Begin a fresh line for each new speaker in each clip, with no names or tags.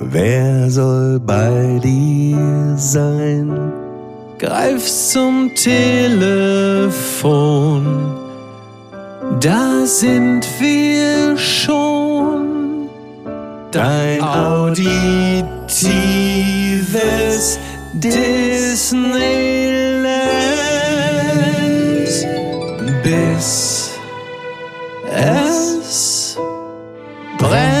Wer soll bei dir sein? Greif zum Telefon. Da sind wir schon. Dein auditives Disneyland. Bis es brennt.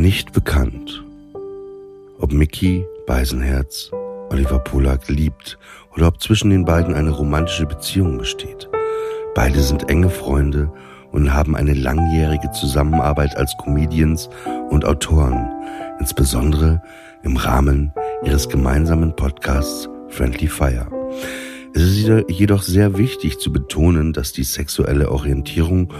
Nicht bekannt, ob Mickey Beisenherz Oliver Polak liebt oder ob zwischen den beiden eine romantische Beziehung besteht. Beide sind enge Freunde und haben eine langjährige Zusammenarbeit als Comedians und Autoren, insbesondere im Rahmen ihres gemeinsamen Podcasts Friendly Fire. Es ist jedoch sehr wichtig zu betonen, dass die sexuelle Orientierung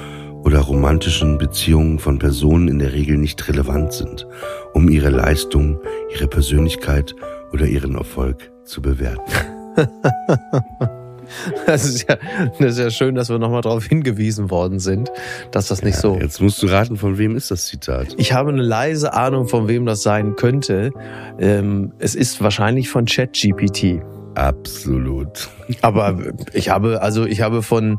oder romantischen Beziehungen von Personen in der Regel nicht relevant sind, um ihre Leistung, ihre Persönlichkeit oder ihren Erfolg zu bewerten.
Das ist ja, das ist ja schön, dass wir nochmal darauf hingewiesen worden sind, dass das nicht
Ja,
so.
Jetzt musst du raten, von wem ist das Zitat?
Ich habe eine leise Ahnung, von wem das sein könnte. Ähm, es ist wahrscheinlich von ChatGPT.
Absolut.
Aber ich habe, also ich habe von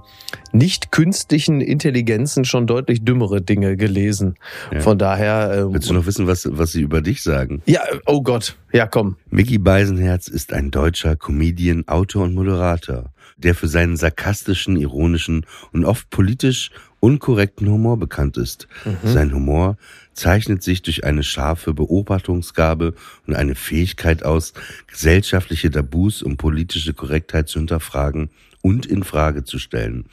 nicht künstlichen Intelligenzen schon deutlich dümmere Dinge gelesen.
Ja.
Von daher. ähm,
Willst du noch wissen, was, was sie über dich sagen?
ja, oh Gott. Ja, komm.
Mickey Beisenherz ist ein deutscher Comedian, Autor und Moderator, der für seinen sarkastischen, ironischen und oft politisch unkorrekten Humor bekannt ist. Sein Humor zeichnet sich durch eine scharfe Beobachtungsgabe und eine Fähigkeit aus, gesellschaftliche Tabus und politische Korrektheit zu hinterfragen und in Frage zu stellen.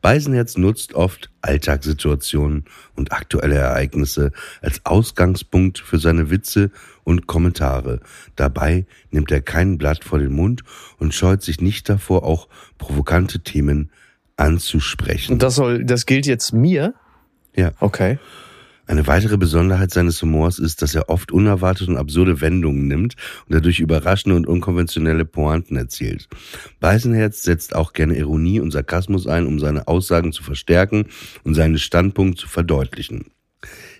Beisenherz nutzt oft Alltagssituationen und aktuelle Ereignisse als Ausgangspunkt für seine Witze und Kommentare. Dabei nimmt er kein Blatt vor den Mund und scheut sich nicht davor, auch provokante Themen anzusprechen.
Und das soll, das gilt jetzt mir?
Ja.
Okay.
Eine weitere Besonderheit seines Humors ist, dass er oft unerwartete und absurde Wendungen nimmt und dadurch überraschende und unkonventionelle Pointen erzielt. Beisenherz setzt auch gerne Ironie und Sarkasmus ein, um seine Aussagen zu verstärken und seinen Standpunkt zu verdeutlichen.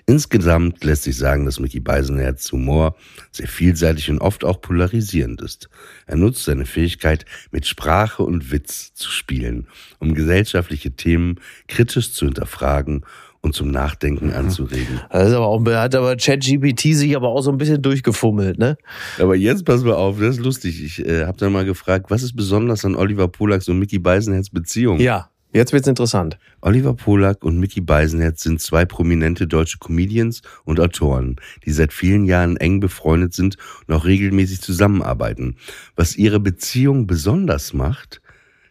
Insgesamt lässt sich sagen, dass Mickey Beisenherz Humor sehr vielseitig und oft auch polarisierend ist. Er nutzt seine Fähigkeit, mit Sprache und Witz zu spielen, um gesellschaftliche Themen kritisch zu hinterfragen und zum Nachdenken anzuregen.
Das ist aber auch, hat aber ChatGPT sich aber auch so ein bisschen durchgefummelt, ne?
Aber jetzt pass mal auf, das ist lustig. Ich äh, habe dann mal gefragt, was ist besonders an Oliver Polaks und Mickey Beisenherz Beziehung?
Ja, jetzt wird's interessant.
Oliver Polak und Mickey Beisenherz sind zwei prominente deutsche Comedians und Autoren, die seit vielen Jahren eng befreundet sind und auch regelmäßig zusammenarbeiten. Was ihre Beziehung besonders macht,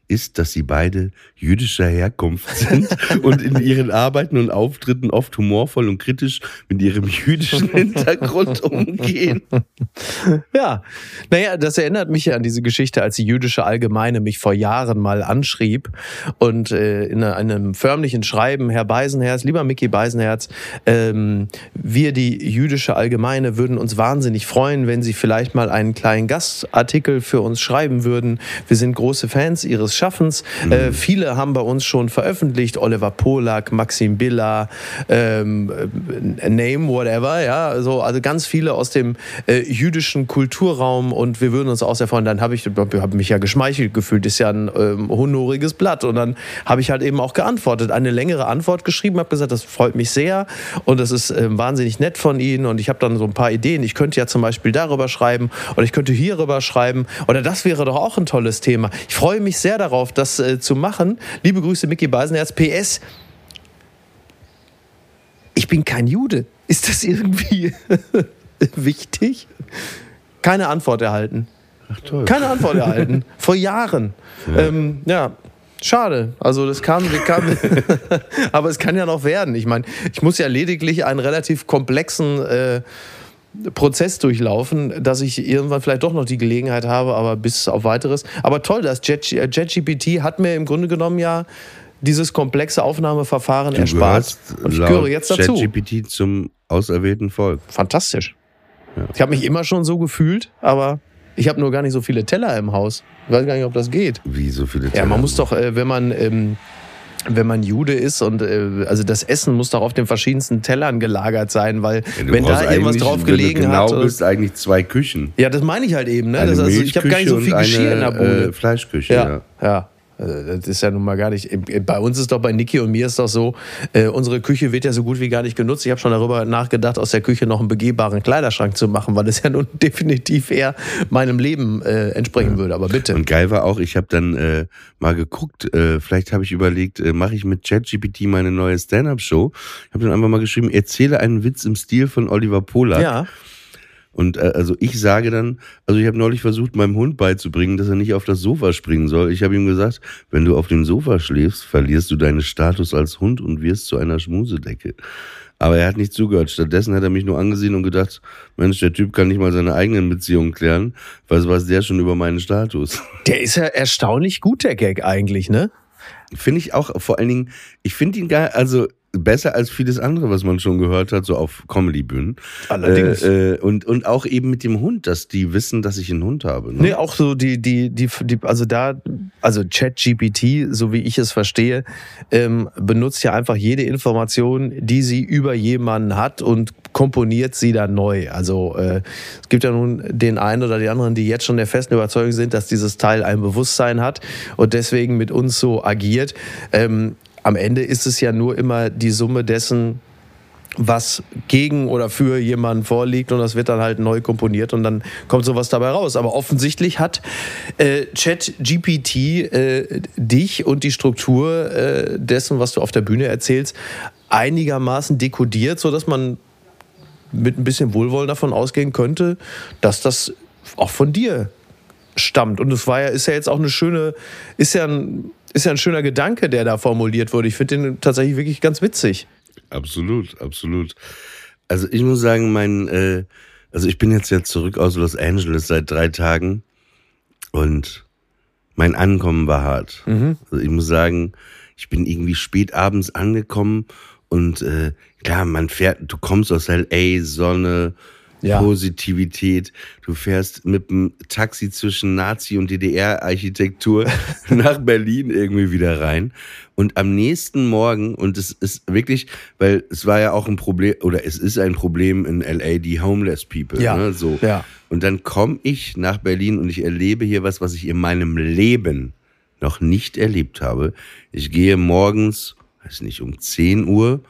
ist, dass sie beide jüdischer Herkunft sind und in ihren Arbeiten und Auftritten oft humorvoll und kritisch mit ihrem jüdischen Hintergrund umgehen.
Ja, naja, das erinnert mich ja an diese Geschichte, als die jüdische Allgemeine mich vor Jahren mal anschrieb und äh, in einem förmlichen Schreiben, Herr Beisenherz, lieber Mickey Beisenherz, ähm, wir, die jüdische Allgemeine, würden uns wahnsinnig freuen, wenn Sie vielleicht mal einen kleinen Gastartikel für uns schreiben würden. Wir sind große Fans Ihres Schaffens. Äh, viele haben bei uns schon veröffentlicht. Oliver Polak, Maxim Billa, ähm, äh, Name, whatever. Ja, so, also ganz viele aus dem äh, jüdischen Kulturraum und wir würden uns auch sehr freuen. Dann habe ich hab mich ja geschmeichelt gefühlt. Ist ja ein ähm, honoriges Blatt. Und dann habe ich halt eben auch geantwortet. Eine längere Antwort geschrieben, habe gesagt, das freut mich sehr und das ist ähm, wahnsinnig nett von Ihnen. Und ich habe dann so ein paar Ideen. Ich könnte ja zum Beispiel darüber schreiben oder ich könnte hierüber schreiben. Oder das wäre doch auch ein tolles Thema. Ich freue mich sehr darauf, das äh, zu machen. Liebe Grüße, Mickey Beisenherz. PS. Ich bin kein Jude. Ist das irgendwie wichtig? Keine Antwort erhalten.
Ach toll.
Keine Antwort erhalten. Vor Jahren. Ja. Ähm, ja. Schade. Also das kam, kam aber es kann ja noch werden. Ich meine, ich muss ja lediglich einen relativ komplexen äh, Prozess durchlaufen, dass ich irgendwann vielleicht doch noch die Gelegenheit habe, aber bis auf weiteres. Aber toll, das JetGPT hat mir im Grunde genommen ja dieses komplexe Aufnahmeverfahren
Du
erspart. Und ich gehöre jetzt dazu.
ChatGPT zum auserwählten Volk.
Fantastisch. Ich habe mich immer schon so gefühlt, aber ich habe nur gar nicht so viele Teller im Haus. Ich weiß gar nicht, ob das geht.
Wie so viele
Ja,
Teller.
man muss doch, äh, wenn man ähm, wenn man Jude ist und äh, also das Essen muss doch auf den verschiedensten Tellern gelagert sein, weil
Ja,
wenn da irgendwas drauf gelegen
genau
hat. oder-
bist, eigentlich zwei Küchen.
ja, das meine ich halt eben. Ne?
Eine
Das, also, ich habe gar nicht so viel Geschirr
und
in der
eine,
Bude.
Äh, Fleischküche,
ja,
ja.
ja. Also, Das ist ja nun mal gar nicht. Bei uns ist doch bei Niki und mir ist doch so, äh, unsere Küche wird ja so gut wie gar nicht genutzt. Ich habe schon darüber nachgedacht, aus der Küche noch einen begehbaren Kleiderschrank zu machen, weil es ja nun definitiv eher meinem Leben äh, entsprechen würde. Aber bitte.
Und geil war auch, ich habe dann äh, mal geguckt, äh, vielleicht habe ich überlegt, äh, mache ich mit ChatGPT meine neue Stand-Up-Show. Ich habe dann einfach mal geschrieben, erzähle einen Witz im Stil von Oliver Polak.
ja.
Und äh, also ich sage dann, also ich habe neulich versucht, meinem Hund beizubringen, dass er nicht auf das Sofa springen soll. Ich habe ihm gesagt, wenn du auf dem Sofa schläfst, verlierst du deinen Status als Hund und wirst zu einer Schmusedecke. Aber er hat nicht zugehört. Stattdessen hat er mich nur angesehen und gedacht, Mensch, der Typ kann nicht mal seine eigenen Beziehungen klären. Was weiß der schon über meinen Status?
Der ist ja erstaunlich gut, der Gag eigentlich, ne?
Finde ich auch, vor allen Dingen, ich finde ihn geil, also besser als vieles andere, was man schon gehört hat, so auf Comedy-Bühnen.
Allerdings.
Äh, äh, und, und auch eben mit dem Hund, dass die wissen, dass ich einen Hund habe. Ne?
Nee, auch so die, die, die, die also da, also ChatGPT, so wie ich es verstehe, ähm, benutzt ja einfach jede Information, die sie über jemanden hat und komponiert sie dann neu. Also äh, es gibt ja nun den einen oder die anderen, die jetzt schon der festen Überzeugung sind, dass dieses Teil ein Bewusstsein hat und deswegen mit uns so agiert. Ähm, am Ende ist es ja nur immer die Summe dessen, was gegen oder für jemanden vorliegt und das wird dann halt neu komponiert und dann kommt sowas dabei raus. Aber offensichtlich hat äh, ChatGPT äh, dich und die Struktur äh, dessen, was du auf der Bühne erzählst, einigermaßen dekodiert, sodass man mit ein bisschen Wohlwollen davon ausgehen könnte, dass das auch von dir stammt. Und es war ja, ist ja jetzt auch eine schöne, ist ja ein, ist ja ein schöner Gedanke, der da formuliert wurde. Ich finde den tatsächlich wirklich ganz witzig.
Absolut, absolut. Also ich muss sagen, mein, äh, also ich bin jetzt ja zurück aus Los Angeles seit drei Tagen und mein Ankommen war hart. Also ich muss sagen, ich bin irgendwie spät abends angekommen und äh, klar, man fährt, du kommst aus LA, Sonne,
Ja.
Positivität. Du fährst mit dem Taxi zwischen Nazi- und DDR-Architektur nach Berlin irgendwie wieder rein. Und am nächsten Morgen, und es ist wirklich, weil es war ja auch ein Problem, oder es ist ein Problem in LA, die Homeless People.
Ja.
Ne, so.
Ja.
Und dann komme ich nach Berlin und ich erlebe hier was, was ich in meinem Leben noch nicht erlebt habe. Ich gehe morgens, weiß nicht, um 10 Uhr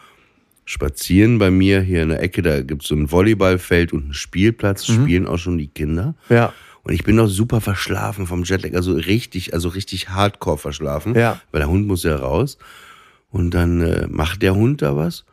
spazieren bei mir hier in der Ecke. Da gibt's so ein Volleyballfeld und einen Spielplatz.
Mhm.
Spielen auch schon die Kinder.
Ja.
Und ich bin noch super verschlafen vom Jetlag, also richtig, also richtig hardcore verschlafen.
Ja.
Weil der Hund muss ja raus. Und dann äh, macht der Hund da was.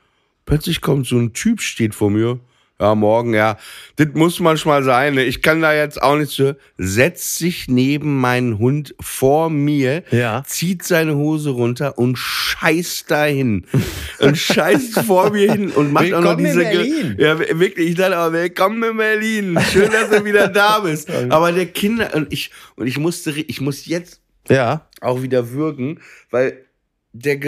Plötzlich kommt so ein Typ, steht vor mir. Ja, morgen, ja. Das muss manchmal sein. Ne? Ich kann da jetzt auch nichts für. Setzt sich neben meinen Hund vor mir,
Ja.
zieht seine Hose runter und scheißt dahin. und scheißt vor mir hin und macht auch noch
Willkommen in
diese. Ge-
Berlin.
Ja, wirklich. Ich dachte, aber willkommen in Berlin. Schön, dass du wieder da bist. Aber der Kinder und ich und ich musste, ich muss jetzt
Ja.
auch wieder würgen, weil der,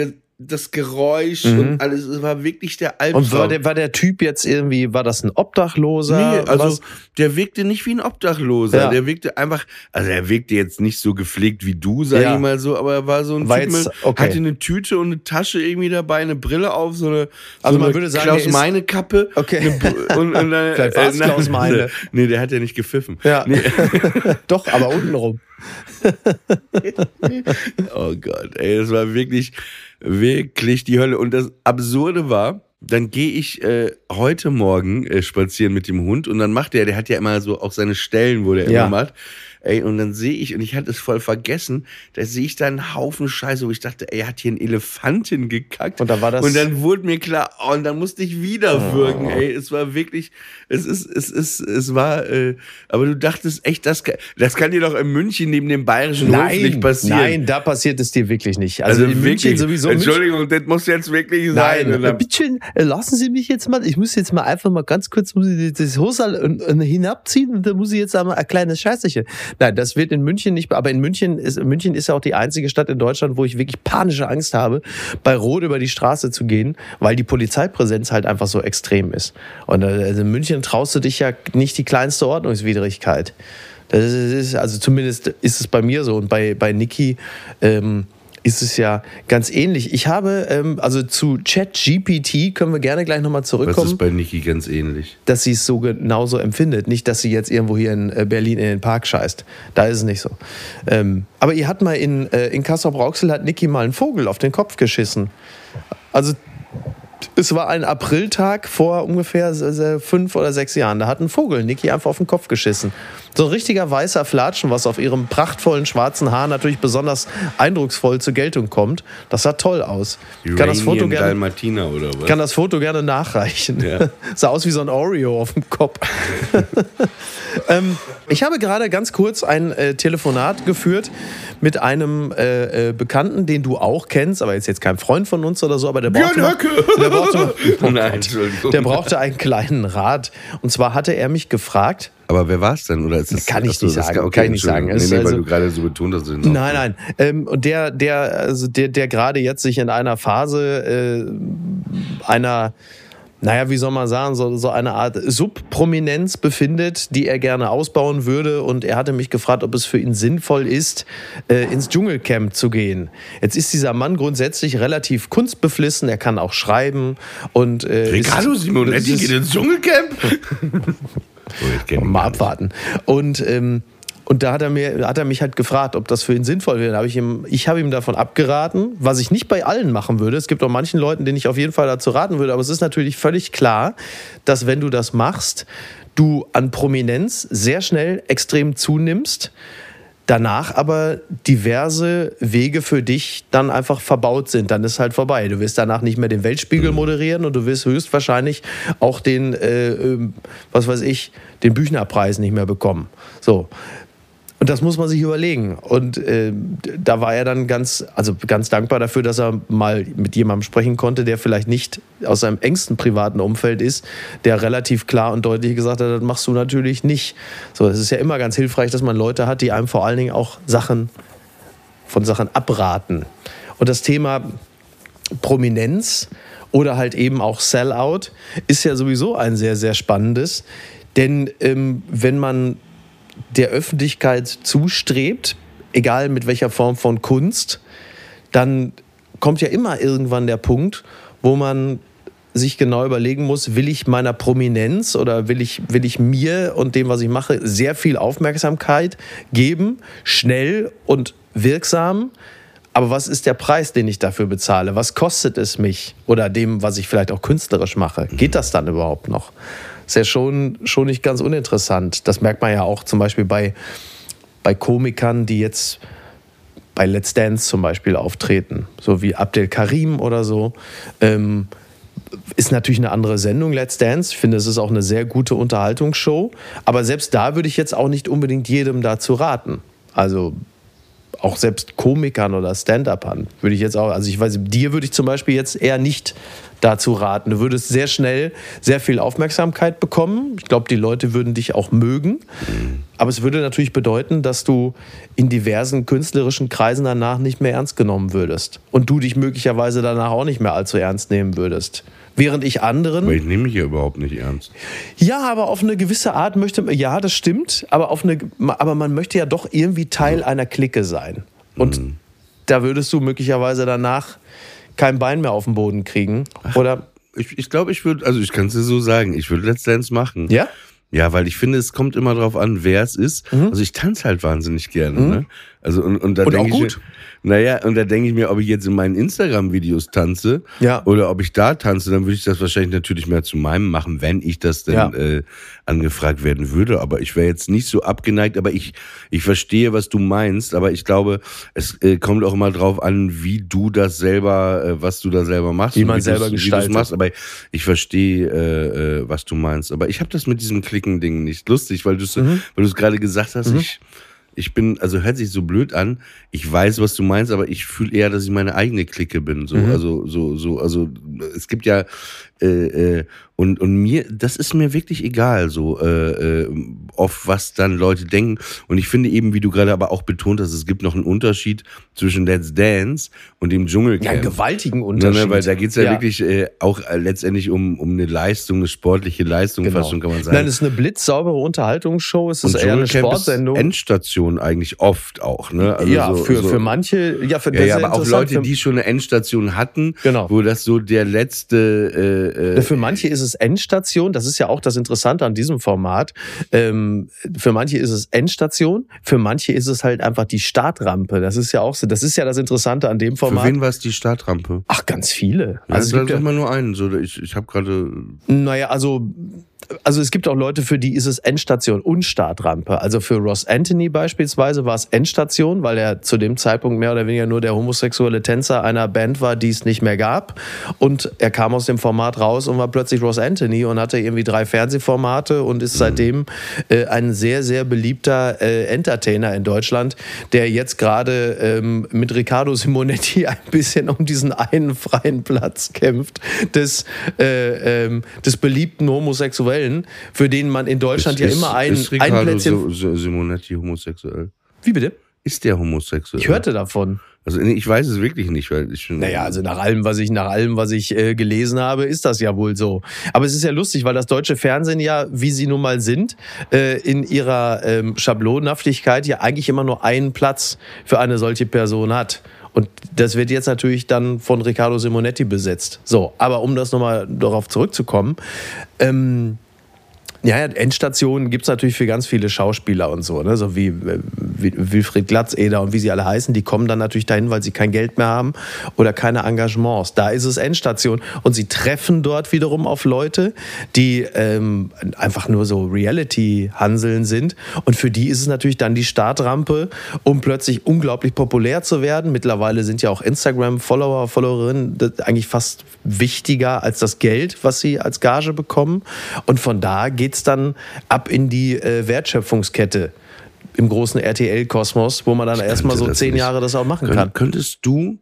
das Geräusch und alles. Es war wirklich der Albtraum.
Mhm. Und war der, war der Typ jetzt irgendwie, war das ein Obdachloser?
Nee, also
Was?
der wirkte nicht wie ein Obdachloser.
Ja.
Der wirkte einfach, also er wirkte jetzt nicht so gepflegt wie du, sag
Ja.
ich mal so, aber er war so ein
War
Typ
jetzt- okay.
hatte eine Tüte und eine Tasche irgendwie dabei, eine Brille auf, so eine,
Also
so
man
eine
würde sagen,
Klaus Meine Kappe.
Okay.
Eine, und, und dann,
Vielleicht war's
nein,
Klaus Meine.
Nee, der hat ja nicht gepfiffen.
Ja.
Nee.
Doch, aber untenrum.
Oh Gott, ey, das war wirklich, wirklich die Hölle. Und das Absurde war, dann gehe ich äh, heute Morgen äh, spazieren mit dem Hund und dann macht der, der hat ja immer so auch seine Stellen, wo der
Ja.
immer macht. Ey, und dann sehe ich, und ich hatte es voll vergessen, da sehe ich da einen Haufen Scheiße, wo ich dachte, ey, er hat hier einen Elefanten gekackt.
Und da war das-
Und dann wurde mir klar, oh, und dann musste ich wieder
Oh.
würgen, ey. Es war wirklich, es ist, es ist, es war, äh, aber du dachtest echt, das, kann- das kann dir doch in München neben dem bayerischen Hof nicht passieren.
nein, da passiert es dir wirklich nicht. Also,
Also,
in
wirklich,
München sowieso. München,
Entschuldigung, das muss jetzt wirklich sein.
Nein,
Und dann-
bitte äh, lassen Sie mich jetzt mal, ich muss jetzt mal einfach mal ganz kurz muss ich das Hosal hinabziehen und da muss ich jetzt einmal ein kleines Scheißerchen. Nein, das wird in München nicht, aber in München ist, München ist ja auch die einzige Stadt in Deutschland, wo ich wirklich panische Angst habe, bei Rot über die Straße zu gehen, weil die Polizeipräsenz halt einfach so extrem ist. Und äh, also in München traust du dich ja nicht die kleinste Ordnungswidrigkeit. Das ist, also zumindest ist es bei mir so und bei, bei Niki, ähm, ist es ja ganz ähnlich. Ich habe, ähm, also zu ChatGPT können wir gerne gleich nochmal zurückkommen,
ist bei Niki ganz ähnlich?
dass sie es so genauso empfindet. Nicht, dass sie jetzt irgendwo hier in äh, Berlin in den Park scheißt. Da ist es nicht so. Ähm, aber ihr hat mal in, äh, in Kassel-Brauxel hat Niki mal einen Vogel auf den Kopf geschissen. Also es war ein Apriltag vor ungefähr äh, fünf oder sechs Jahren. Da hat ein Vogel Niki einfach auf den Kopf geschissen. So ein richtiger weißer Flatschen, was auf ihrem prachtvollen schwarzen Haar natürlich besonders eindrucksvoll zur Geltung kommt. Das sah toll aus. Ich kann das Foto gerne
Dalmatiner oder was?
kann das Foto gerne nachreichen.
Ja.
Sah aus wie so ein Oreo auf dem Kopf. ähm, ich habe gerade ganz kurz ein äh, Telefonat geführt mit einem äh, äh, Bekannten, den du auch kennst, aber jetzt jetzt kein Freund von uns oder so, aber der brauchte, mal, der brauchte,
Oh Nein, Entschuldigung.
der brauchte einen kleinen Rat. Und zwar hatte er mich gefragt,
Aber wer war es denn? Oder ist das,
Kann ich
Achso,
nicht sagen, kann ich nicht sagen.
Nee, weil
also-
du gerade so betont hast.
Nein, nein. Ähm, und der, der, also der, der gerade jetzt sich in einer Phase äh, einer, naja, wie soll man sagen, so, so eine Art Subprominenz befindet, die er gerne ausbauen würde. Und er hatte mich gefragt, ob es für ihn sinnvoll ist, äh, ins Dschungelcamp zu gehen. Jetzt ist dieser Mann grundsätzlich relativ kunstbeflissen. Er kann auch schreiben und äh,
Ricardo Simonetti
ist-
geht ins Dschungelcamp? oh,
mal abwarten. Und, ähm, und da hat er, mir, hat er mich halt gefragt, ob das für ihn sinnvoll wäre. Da hab ich ihm, ich habe ihm davon abgeraten, was ich nicht bei allen machen würde. Es gibt auch manchen Leuten, denen ich auf jeden Fall dazu raten würde. Aber es ist natürlich völlig klar, dass wenn du das machst, du an Prominenz sehr schnell extrem zunimmst. Danach aber diverse Wege für dich dann einfach verbaut sind. Dann ist halt vorbei. Du wirst danach nicht mehr den Weltspiegel moderieren und du wirst höchstwahrscheinlich auch den, äh, ähm, was weiß ich, den Büchnerpreis nicht mehr bekommen. So. Und das muss man sich überlegen. Und äh, da war er dann ganz, also ganz dankbar dafür, dass er mal mit jemandem sprechen konnte, der vielleicht nicht aus seinem engsten privaten Umfeld ist, der relativ klar und deutlich gesagt hat, das machst du natürlich nicht. So, es ist ja immer ganz hilfreich, dass man Leute hat, die einem vor allen Dingen auch Sachen von Sachen abraten. Und das Thema Prominenz oder halt eben auch Sellout ist ja sowieso ein sehr, sehr spannendes. Denn ähm, wenn man der Öffentlichkeit zustrebt, egal mit welcher Form von Kunst, dann kommt ja immer irgendwann der Punkt, wo man sich genau überlegen muss, will ich meiner Prominenz oder will ich, will ich mir und dem, was ich mache, sehr viel Aufmerksamkeit geben, schnell und wirksam. Aber was ist der Preis, den ich dafür bezahle? Was kostet es mich oder dem, was ich vielleicht auch künstlerisch mache? Geht das dann überhaupt noch? Ist ja schon, schon nicht ganz uninteressant. Das merkt man ja auch zum Beispiel bei, bei Komikern, die jetzt bei Let's Dance zum Beispiel auftreten, so wie Abdel Karim oder so. Ähm, ist natürlich eine andere Sendung, Let's Dance. Ich finde, es ist auch eine sehr gute Unterhaltungsshow. Aber selbst da würde ich jetzt auch nicht unbedingt jedem dazu raten. Also auch selbst Komikern oder Stand-Upern würde ich jetzt auch, also ich weiß, dir würde ich zum Beispiel jetzt eher nicht dazu raten. Du würdest sehr schnell sehr viel Aufmerksamkeit bekommen. Ich glaube, die Leute würden dich auch mögen. Aber es würde natürlich bedeuten, dass du in diversen künstlerischen Kreisen danach nicht mehr ernst genommen würdest. Und du dich möglicherweise danach auch nicht mehr allzu ernst nehmen würdest. Während ich anderen.
Weil ich nehme mich ja überhaupt nicht ernst.
Ja, aber auf eine gewisse Art möchte man, ja, das stimmt, aber, auf eine, aber man möchte ja doch irgendwie Teil einer Clique sein. Und da würdest du möglicherweise danach kein Bein mehr auf den Boden kriegen. Oder?
Ich, ich glaube, ich würde, also ich kann es dir so sagen, ich würde Let's Dance machen.
Ja?
Ja, weil ich finde, es kommt immer drauf an, wer es ist. Also ich tanze halt wahnsinnig gerne. Ne? Also und, und da
Mhm.
Denke ich mir, naja, und da denke ich mir, ob ich jetzt in meinen Instagram-Videos tanze
Ja.
oder ob ich da tanze, dann würde ich das wahrscheinlich natürlich mehr zu meinem machen, wenn ich das denn
Ja.
äh, angefragt werden würde. Aber ich wäre jetzt nicht so abgeneigt, aber ich, ich verstehe, was du meinst, aber ich glaube, es äh, kommt auch immer drauf an, wie du das selber, äh, was du da selber machst.
Wie man selber
wie
gestaltet.
machst. Aber ich verstehe, äh, äh, was du meinst. Aber ich habe das mit diesem Klicken-Ding nicht lustig, weil du es
Mhm.
weil du es gerade gesagt hast. Ich, ich bin, also hört sich so blöd an. Ich weiß, was du meinst, aber ich fühle eher, dass ich meine eigene Clique bin. So,
Mhm.
also, so, so, also es gibt ja äh, äh, und und mir, das ist mir wirklich egal, so äh, äh, auf was dann Leute denken. Und ich finde eben, wie du gerade aber auch betont hast, es gibt noch einen Unterschied zwischen Let's Dance und dem
Ja,
Dschungelcamp.
einen gewaltigen
Ne,
Unterschied.
ne, weil da geht's ja, wirklich äh, auch äh, letztendlich um, um eine Leistung, eine sportliche Leistung,
Genau.
fast schon kann man sagen.
Nein, es ist eine blitzsaubere Unterhaltungsshow. Es ist
und
eher eine Sportsendung.
ist Endstation eigentlich oft auch, ne? Also
ja,
so,
für,
so,
für manche, ja, für
ja, ja, aber auch. Leute, die schon eine Endstation hatten,
Genau.
wo das so der letzte äh,
Ja,
äh,
Für manche ist es Endstation, das ist ja auch das Interessante an diesem Format. Ähm, für manche ist es Endstation, für manche ist es halt einfach die Startrampe. Das ist ja auch so, das ist ja das Interessante an dem
für
Format.
wen war es die Startrampe?
Ach, ganz viele.
Ja,
Also es gibt ja,
mal nur einen. So, ich ich habe gerade.
naja, also, also es gibt auch Leute, für die ist es Endstation und Startrampe. Also für Ross Anthony beispielsweise war es Endstation, weil er zu dem Zeitpunkt mehr oder weniger nur der homosexuelle Tänzer einer Band war, die es nicht mehr gab. Und er kam aus dem Format raus und war plötzlich Ross Anthony und hatte irgendwie drei Fernsehformate und ist seitdem äh, ein sehr, sehr beliebter äh, Entertainer in Deutschland, der jetzt gerade ähm, mit Riccardo Simonetti ein bisschen um diesen einen freien Platz kämpft des, äh, ähm, des beliebten Homosexuellen, für den man in Deutschland ja
ist,
immer ein,
ist
ein
Riccardo
Plätzchen.
so, so, Simonetti homosexuell?
Wie bitte?
Ist der homosexuell?
Ich hörte davon.
Also ich weiß es wirklich nicht, weil ich
Naja, also nach allem, was ich, nach allem, was ich äh, gelesen habe, ist das ja wohl so. Aber es ist ja lustig, weil das deutsche Fernsehen ja, wie sie nun mal sind, äh, in ihrer ähm, Schablonhaftigkeit ja eigentlich immer nur einen Platz für eine solche Person hat. Und das wird jetzt natürlich dann von Riccardo Simonetti besetzt. So, aber um das nochmal darauf zurückzukommen, ähm, ja, ja, Endstationen gibt's natürlich für ganz viele Schauspieler und so, ne? so wie, äh, wie Wilfried Glatzeder und wie sie alle heißen. Die kommen dann natürlich dahin, weil sie kein Geld mehr haben oder keine Engagements. Da ist es Endstation. Und sie treffen dort wiederum auf Leute, die ähm, einfach nur so Reality-Hanseln sind. Und für die ist es natürlich dann die Startrampe, um plötzlich unglaublich populär zu werden. Mittlerweile sind ja auch Instagram-Follower, Followerinnen eigentlich fast wichtiger als das Geld, was sie als Gage bekommen. Und von da geht's dann ab in die äh, Wertschöpfungskette im großen RTL-Kosmos, wo man dann erstmal so zehn
nicht.
Jahre das auch machen
Könnt,
kann.
Könntest du,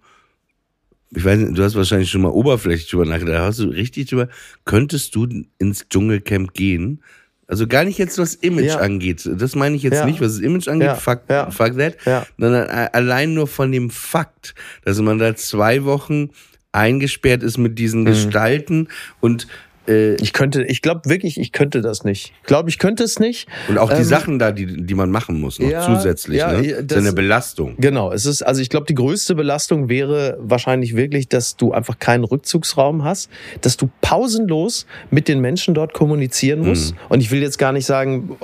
ich weiß nicht, du hast wahrscheinlich schon mal oberflächlich drüber nachgedacht, hast du richtig drüber, könntest du ins Dschungelcamp gehen? Also gar nicht jetzt, was Image
Ja.
angeht. Das meine ich jetzt
Ja.
nicht, was das Image angeht,
Ja.
fuck, fuck that, sondern a- allein nur von dem Fakt, dass man da zwei Wochen eingesperrt ist mit
Mhm.
diesen Gestalten und äh,
Ich könnte, ich glaube wirklich, ich könnte das nicht. Ich glaube, ich könnte es nicht.
und auch die
Ähm,
Sachen da, die, die man machen muss, noch
ja,
zusätzlich.
ja,
ne? Das ist
das-
eine Belastung.
Genau, es ist, also ich glaube, die größte Belastung wäre wahrscheinlich wirklich, dass du einfach keinen Rückzugsraum hast, dass du pausenlos mit den Menschen dort kommunizieren musst.
Mhm.
Und ich will jetzt gar nicht sagen,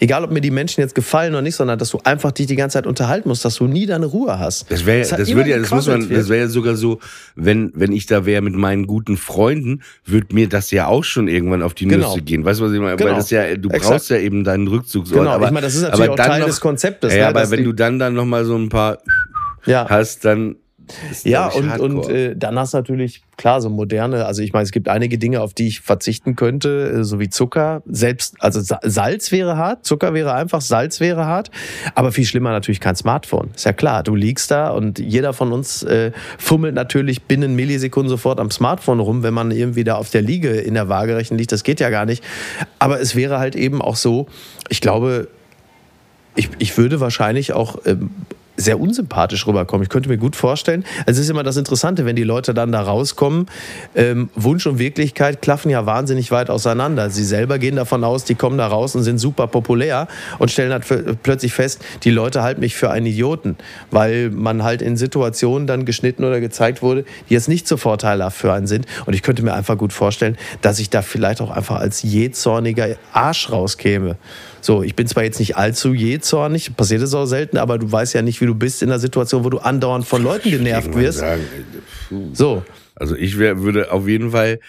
egal ob mir die Menschen jetzt gefallen oder nicht, sondern dass du einfach dich die ganze Zeit unterhalten musst, dass du nie deine Ruhe hast.
Das wäre, das
immer
würde ja, das muss man, das wäre ja sogar so, wenn, wenn ich da wäre mit meinen guten Freunden, würde mir das ja auch schon irgendwann auf die
Genau.
Nüsse gehen. Weißt du, was ich meine?
Genau.
Weil das ja, du
Exakt.
brauchst ja eben deinen Rückzugsort.
Genau,
aber,
ich meine, das ist natürlich auch Teil
noch,
des Konzeptes.
Ja,
ne,
aber wenn du dann dann noch mal so ein paar
ja.
hast, dann,
Ja, und, und äh, dann hast du natürlich, klar, so moderne, also ich meine, es gibt einige Dinge, auf die ich verzichten könnte, äh, so wie Zucker. Selbst, also Sa- Salz wäre hart, Zucker wäre einfach, Salz wäre hart. Aber viel schlimmer natürlich kein Smartphone. Ist ja klar, du liegst da und jeder von uns äh, fummelt natürlich binnen Millisekunden sofort am Smartphone rum, wenn man irgendwie da auf der Liege in der Waagerechten liegt. Das geht ja gar nicht. Aber es wäre halt eben auch so, ich glaube, ich, ich würde wahrscheinlich auch ähm, sehr unsympathisch rüberkommen. Ich könnte mir gut vorstellen, also es ist immer das Interessante, wenn die Leute dann da rauskommen, ähm, Wunsch und Wirklichkeit klaffen ja wahnsinnig weit auseinander. Sie selber gehen davon aus, die kommen da raus und sind super populär und stellen halt plötzlich fest, die Leute halten mich für einen Idioten, weil man halt in Situationen dann geschnitten oder gezeigt wurde, die jetzt nicht so vorteilhaft für einen sind. Und ich könnte mir einfach gut vorstellen, dass ich da vielleicht auch einfach als jähzorniger Arsch rauskäme. So, ich bin zwar jetzt nicht allzu jähzornig, passiert es auch selten, aber du weißt ja nicht, wie du bist in einer Situation, wo du andauernd von Leuten genervt wirst.
Sagen, äh.
So,
Also ich wär, würde auf jeden Fall,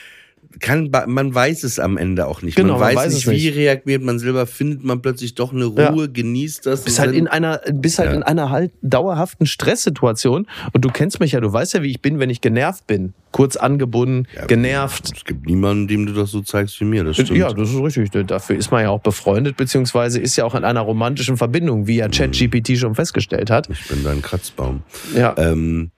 kann, man weiß es am Ende auch nicht.
Genau,
man
man
weiß,
weiß
nicht, wie
nicht.
reagiert man selber, findet man plötzlich doch eine
Ja.
Ruhe, genießt das.
bist halt in einer, bist halt
Ja.
in einer halt dauerhaften Stresssituation und du kennst mich ja, du weißt ja, wie ich bin, wenn ich genervt bin. Kurz angebunden,
Ja,
genervt.
Es gibt niemanden, dem du das so zeigst wie mir. Das stimmt.
Ja, das ist richtig. Dafür ist man ja auch befreundet, beziehungsweise ist ja auch in einer romantischen Verbindung, wie ja
Mhm.
ChatGPT schon festgestellt hat.
Ich bin dein Kratzbaum.
Ja.
Ähm,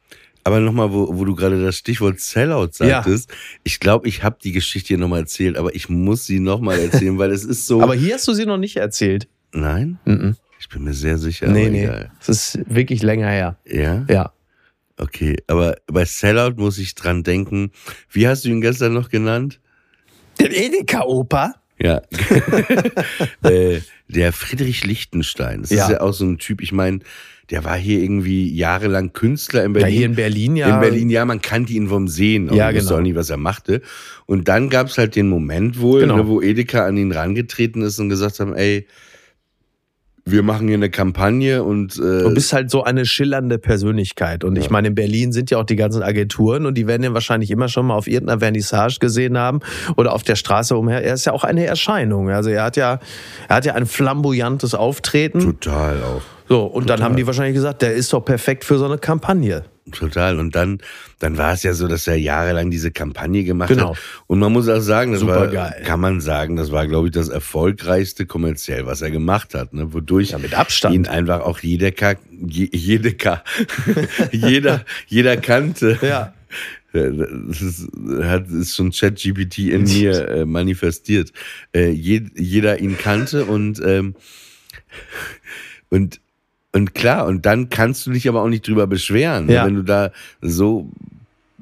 aber nochmal, wo, wo du gerade das Stichwort Sellout sagtest, ich glaube, ich habe die Geschichte hier nochmal erzählt, aber ich muss sie nochmal erzählen, weil es ist so.
Aber hier hast du sie noch nicht erzählt.
Nein?
Mhm.
Ich bin mir sehr sicher.
nee, nee.
egal.
Es ist wirklich länger her.
Ja?
Ja.
Okay, aber bei Sellout muss ich dran denken. Wie hast du ihn gestern noch genannt?
Der Edeka-Opa?
Ja. äh, der Friedrich Lichtenstein. Das
Ja.
ist ja auch so ein Typ, ich meine, der war hier irgendwie jahrelang Künstler in
Ja,
Berlin.
hier in Berlin ja.
In Berlin, ja, man kannte ihn vom Sehen. aber
Ja,
man wusste
genau.
auch nicht, was er machte. Und dann gab es halt den Moment wohl,
Genau.
ne, wo Edeka an ihn rangetreten ist und gesagt haben, ey, wir machen hier eine Kampagne und äh,
Du bist halt so eine schillernde Persönlichkeit. Und ich
Ja.
meine, in Berlin sind ja auch die ganzen Agenturen und die werden ihn wahrscheinlich immer schon mal auf irgendeiner Vernissage gesehen haben oder auf der Straße umher. Er ist ja auch eine Erscheinung. Also er hat ja, er hat ja ein flamboyantes Auftreten.
total auch.
So, und dann haben die wahrscheinlich gesagt, der ist doch perfekt für so eine Kampagne.
Total. Und dann, dann war es ja so, dass er jahrelang diese Kampagne gemacht
Genau.
hat. Und man muss auch sagen, das war,
Supergeil.
kann man sagen, das war, glaube ich, das erfolgreichste kommerziell, was er gemacht hat, ne? wodurch
Ja, mit Abstand.
ihn einfach auch jeder, Ka je, jede Ka jeder, jeder kannte.
Ja.
Das ist, hat, ist schon ChatGPT in mir äh, manifestiert. Äh, je, jeder ihn kannte und, ähm, und, und klar, und dann kannst du dich aber auch nicht drüber beschweren?
Ja.
wenn du da so,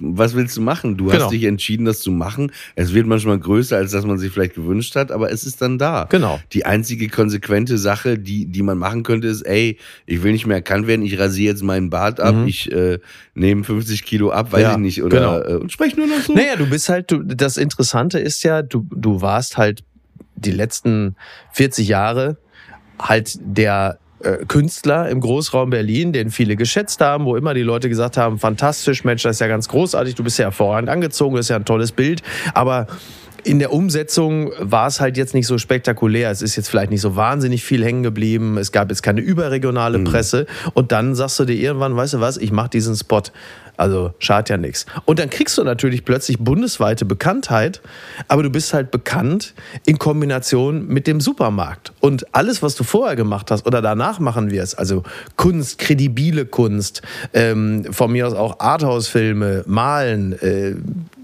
was willst du machen? Du
Genau.
hast dich entschieden, das zu machen. Es wird manchmal größer, als dass man sich vielleicht gewünscht hat, aber es ist dann da.
Genau.
Die einzige konsequente Sache, die, die man machen könnte, ist, ey, ich will nicht mehr erkannt werden, ich rasiere jetzt meinen Bart ab,
Mhm.
ich äh, nehme 50 Kilo ab, weiß
Ja,
ich nicht, oder
genau.
äh, und sprech nur noch so.
Naja, du bist halt, du, das Interessante ist ja, du, du warst halt die letzten 40 Jahre halt der äh, Künstler im Großraum Berlin, den viele geschätzt haben, wo immer die Leute gesagt haben, fantastisch, Mensch, das ist ja ganz großartig, du bist ja hervorragend angezogen, das ist ja ein tolles Bild, aber in der Umsetzung war es halt jetzt nicht so spektakulär. Es ist jetzt vielleicht nicht so wahnsinnig viel hängen geblieben. Es gab jetzt keine überregionale Presse. Und dann sagst du dir irgendwann, weißt du was, ich mache diesen Spot. Also schadet ja nichts. Und dann kriegst du natürlich plötzlich bundesweite Bekanntheit, aber du bist halt bekannt in Kombination mit dem Supermarkt. Und alles, was du vorher gemacht hast oder danach machen wirst, also Kunst, kredibile Kunst, ähm, von mir aus auch Arthouse-Filme, Malen, äh,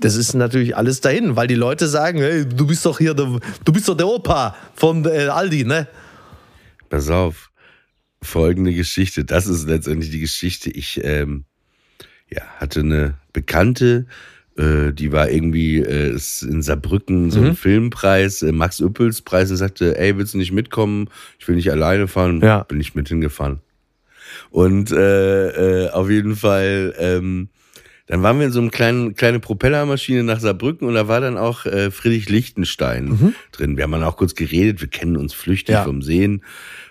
das ist natürlich alles dahin, weil die Leute sagen, hey, du bist doch hier, der, du bist doch der Opa von äh, Aldi, ne?
Pass auf. Folgende Geschichte. Das ist letztendlich die Geschichte. Ich ähm, ja, hatte eine Bekannte, äh, die war irgendwie äh, ist in Saarbrücken so ein Filmpreis, äh, Max Üppels Preis und sagte, ey, willst du nicht mitkommen? Ich will nicht alleine fahren.
Ja.
Bin ich mit hingefahren. Und äh, äh, auf jeden Fall, ähm, dann waren wir in so einem kleinen kleine Propellermaschine nach Saarbrücken und da war dann auch äh, Friedrich Lichtenstein drin. Wir haben dann auch kurz geredet, wir kennen uns flüchtig
Ja.
vom Sehen.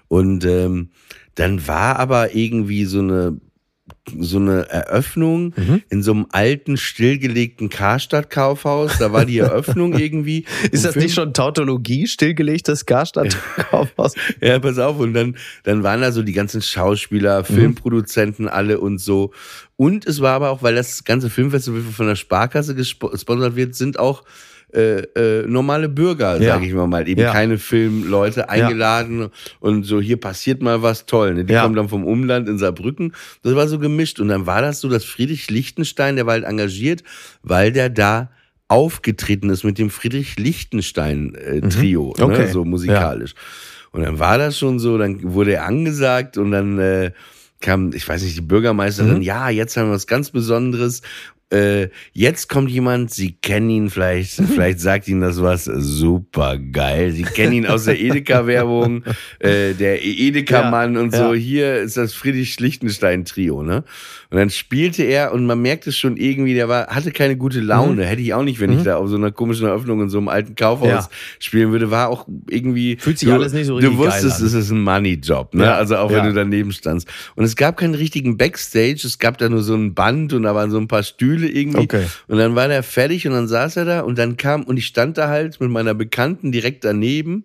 Und ähm, dann war aber irgendwie so eine so eine Eröffnung
Mhm.
in so einem alten, stillgelegten Karstadt-Kaufhaus. Da war die Eröffnung irgendwie.
Ist das
Film-
nicht schon Tautologie, stillgelegtes Karstadt-Kaufhaus?
Ja, pass auf. Und dann, dann waren da so die ganzen Schauspieler,
Mhm.
Filmproduzenten alle und so. Und es war aber auch, weil das ganze Filmfestival von der Sparkasse gespo- gesponsert wird, sind auch äh, äh, normale Bürger,
Ja.
sage ich mal mal, eben
Ja.
keine Filmleute eingeladen und so hier passiert mal was toll. Ne? Die
Ja.
kommen dann vom Umland in Saarbrücken. Das war so gemischt und dann war das so, dass Friedrich Lichtenstein, der war halt engagiert, weil der da aufgetreten ist mit dem Friedrich Lichtenstein äh, Trio,
Mhm. Okay.
ne? so musikalisch. Und dann war das schon so, dann wurde er angesagt und dann äh, kam, ich weiß nicht, die Bürgermeisterin,
Mhm.
ja, jetzt haben wir was ganz Besonderes. Äh, jetzt kommt jemand, Sie kennen ihn vielleicht, vielleicht sagt Ihnen das was, super geil. Sie kennen ihn aus der Edeka-Werbung, äh, der Edeka-Mann
Ja,
und so.
ja.
Hier ist das Friedrich Lichtenstein-Trio, ne? Und dann spielte er und man merkte schon irgendwie, der war, hatte keine gute Laune. Hätte ich auch nicht, wenn ich da auf so einer komischen Eröffnung in so einem alten Kaufhaus
Mhm. Ja.
spielen würde, war auch irgendwie.
Fühlt sich
du,
alles nicht so
Du
richtig geil
wusstest,
an.
es ist ein Money-Job, ne? Also auch wenn du daneben standst. Und es gab keinen richtigen Backstage, es gab da nur so ein Band und da waren so ein paar Stühle irgendwie.
Okay.
Und dann war der fertig und dann saß er da und dann kam, und ich stand da halt mit meiner Bekannten direkt daneben.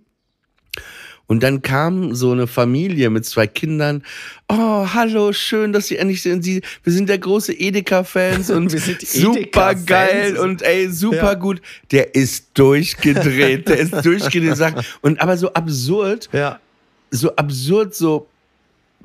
Und dann kam so eine Familie mit zwei Kindern. Oh, hallo, schön, dass Sie endlich sind. Sie, wir sind der große Edeka-Fans und
Wir sind
super geil und ey, super
Ja.
gut. Der ist durchgedreht, der ist durchgedreht. Sagt- Und aber so absurd,
Ja.
so absurd, so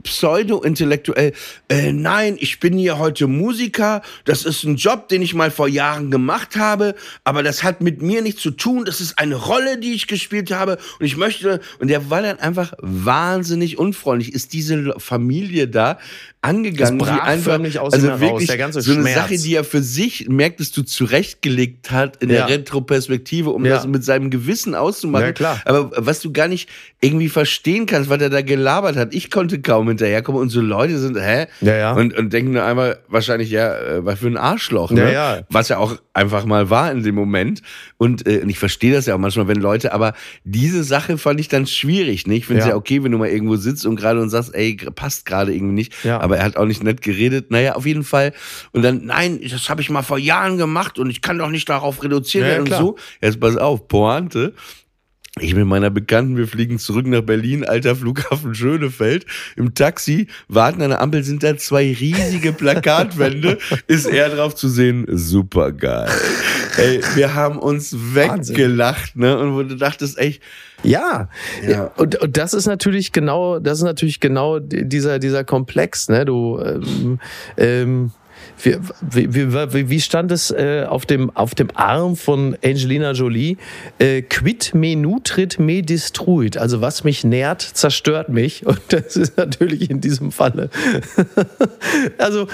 pseudo-intellektuell. Äh, nein, ich bin hier heute Musiker. Das ist ein Job, den ich mal vor Jahren gemacht habe. Aber das hat mit mir nichts zu tun. Das ist eine Rolle, die ich gespielt habe. Und ich möchte, und der war dann einfach wahnsinnig unfreundlich. Ist diese Familie da angegangen?
Brach
die einfach,
förmlich aus
also wirklich
der ganze
so eine
Schmerz.
Sache, die er für sich, merktest du, zurechtgelegt hat in
Ja.
der Retroperspektive, um
Ja.
das mit seinem Gewissen auszumachen.
Ja, klar.
Aber was du gar nicht irgendwie verstehen kannst, was er da gelabert hat. Ich konnte kaum hinterherkommen und so Leute sind, hä?
Ja, ja.
Und, und denken nur einmal wahrscheinlich, ja, äh, was für ein Arschloch, ne?
Ja, ja.
Was ja auch einfach mal war in dem Moment. Und, äh, und ich verstehe das ja auch manchmal, wenn Leute, aber diese Sache fand ich dann schwierig, ne? Ich finde es
Ja.
ja. okay, wenn du mal irgendwo sitzt und gerade und sagst, ey, passt gerade irgendwie nicht.
Ja.
Aber er hat auch nicht nett geredet. Naja, auf jeden Fall. Und dann, nein, das habe ich mal vor Jahren gemacht und ich kann doch nicht darauf reduziert
Ja, ja,
werden und so. Jetzt pass auf, Pointe. Ich mit meiner Bekannten, wir fliegen zurück nach Berlin, alter Flughafen Schönefeld. Im Taxi, warten an der Ampel, sind da zwei riesige Plakatwände. ist er drauf zu sehen, super geil. Ey, wir haben uns weggelacht, ne? Und wo du dachtest, echt,
Ja,
Ja.
Und, und das ist natürlich genau, das ist natürlich genau dieser dieser Komplex, ne? Du ähm, ähm, wie, wie, wie, stand es äh, auf, dem, auf dem Arm von Angelina Jolie? Äh, quid me nutrit me destruit. Also was mich nährt, zerstört mich. Und das ist natürlich in diesem Falle. also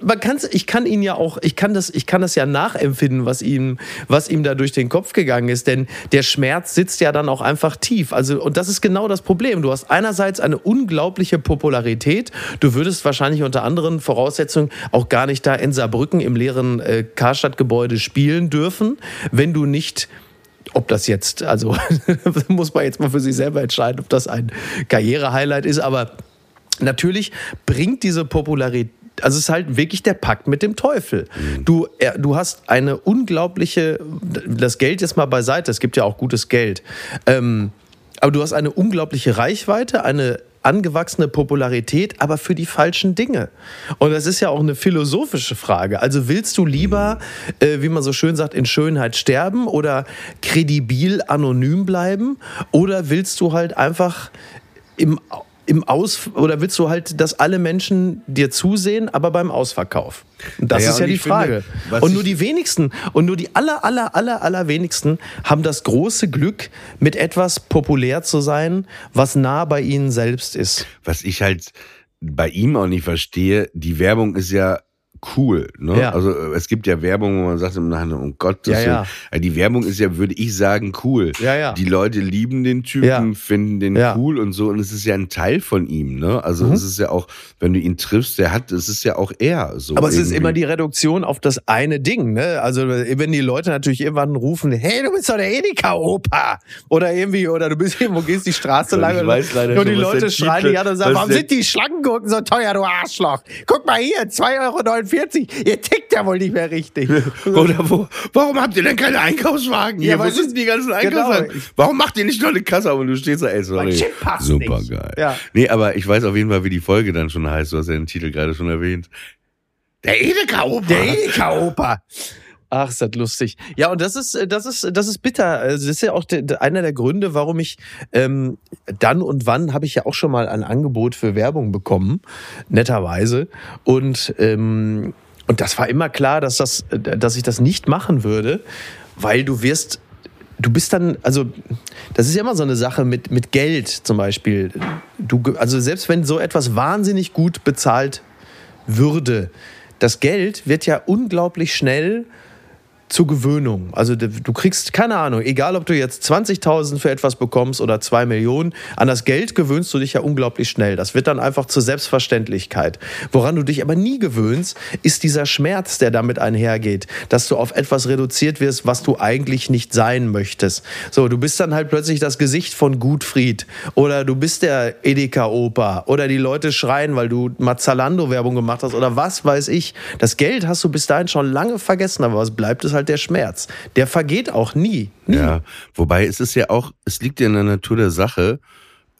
man kann's, ich kann ihn ja auch, ich kann das, ich kann das ja nachempfinden, was ihm, was ihm da durch den Kopf gegangen ist. Denn der Schmerz sitzt ja dann auch einfach tief. Also und das ist genau das Problem. Du hast einerseits eine unglaubliche Popularität. Du würdest wahrscheinlich unter anderen Voraussetzungen auch gar nicht da in Saarbrücken im leeren äh, Karstadt-Gebäude spielen dürfen, wenn du nicht ob das jetzt, also muss man jetzt mal für sich selber entscheiden, ob das ein Karriere-Highlight ist, aber natürlich bringt diese Popularität also es ist halt wirklich der Pakt mit dem Teufel. Du, er, du hast eine unglaubliche, das Geld jetzt mal beiseite, es gibt ja auch gutes Geld, ähm, aber du hast eine unglaubliche Reichweite, eine angewachsene Popularität, aber für die falschen Dinge. Und das ist ja auch eine philosophische Frage. Also willst du lieber, äh, wie man so schön sagt, in Schönheit sterben oder kredibil anonym bleiben? Oder willst du halt einfach im, im Aus oder willst du halt, dass alle Menschen dir zusehen, aber beim Ausverkauf? Und das
Naja,
ist ja die
finde,
Frage.
was
und nur die wenigsten und nur die aller, aller, aller, aller wenigsten haben das große Glück, mit etwas populär zu sein, was nah bei ihnen selbst ist.
was ich halt bei ihm auch nicht verstehe, die Werbung ist ja cool. Ne?
Ja.
Also äh, es gibt ja Werbung, wo man sagt im Nachhinein, um Gottes
Ja,
Willen.
ja.
Äh, Die Werbung ist ja, würde ich sagen, cool.
Ja, ja.
Die Leute lieben den Typen,
Ja.
finden den
Ja.
cool und so. Und es ist ja ein Teil von ihm. Ne? Also
Mhm.
es ist ja auch, wenn du ihn triffst, der hat, es ist ja auch er. So
Aber es ist immer die Reduktion auf das eine Ding, ne? Also wenn die Leute natürlich irgendwann rufen, hey, du bist doch der Edeka-Opa oder irgendwie, oder du bist irgendwo, gehst die Straße lang und,
weiß leider
und die Leute schreien dich an und sagen, warum sind die Schlangengucken so teuer, du Arschloch? Guck mal hier, 2,49 Euro, ihr tickt ja wohl nicht mehr richtig.
Oder wo, warum habt ihr denn keine Einkaufswagen hier?
Ja,
Wo sind die ganzen
genau.
Einkaufswagen? Warum macht ihr nicht nur eine Kasse und du stehst da, ey, sorry. Super
nicht.
geil.
Ja.
Nee, aber ich weiß auf jeden Fall, wie die Folge dann schon heißt. Du hast ja den Titel gerade schon erwähnt. Der Edeka-Opa.
Der Edeka-Opa. Ach, ist das lustig. Ja, und das ist, äh, das ist, das ist bitter. Also das ist ja auch der, einer der Gründe, warum ich ähm, dann und wann habe ich ja auch schon mal ein Angebot für Werbung bekommen, netterweise. Und ähm, und das war immer klar, dass das, äh, dass ich das nicht machen würde, weil du wirst du bist dann, also das ist ja immer so eine Sache mit, mit Geld zum Beispiel. Du, also selbst wenn so etwas wahnsinnig gut bezahlt würde, das Geld wird ja unglaublich schnell zur Gewöhnung. Also du kriegst, keine Ahnung, egal ob du jetzt 20.000 für etwas bekommst oder 2 Millionen, an das Geld gewöhnst du dich ja unglaublich schnell. Das wird dann einfach zur Selbstverständlichkeit. Woran du dich aber nie gewöhnst, ist dieser Schmerz, der damit einhergeht, dass du auf etwas reduziert wirst, was du eigentlich nicht sein möchtest. So, du bist dann halt plötzlich das Gesicht von Gutfried oder du bist der Edeka-Opa oder die Leute schreien, weil du mal Zalando-Werbung gemacht hast oder was weiß ich. Das Geld hast du bis dahin schon lange vergessen, aber was bleibt, ist halt der Schmerz. Der vergeht auch nie. nie.
Ja, wobei es ist ja auch, es liegt ja in der Natur der Sache.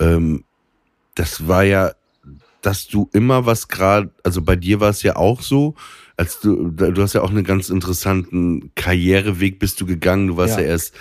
Ähm, das war ja, dass du immer was gerade, also bei dir war es ja auch so, als du, du hast ja auch einen ganz interessanten Karriereweg bist du gegangen. Du warst ja,
Ja.
erst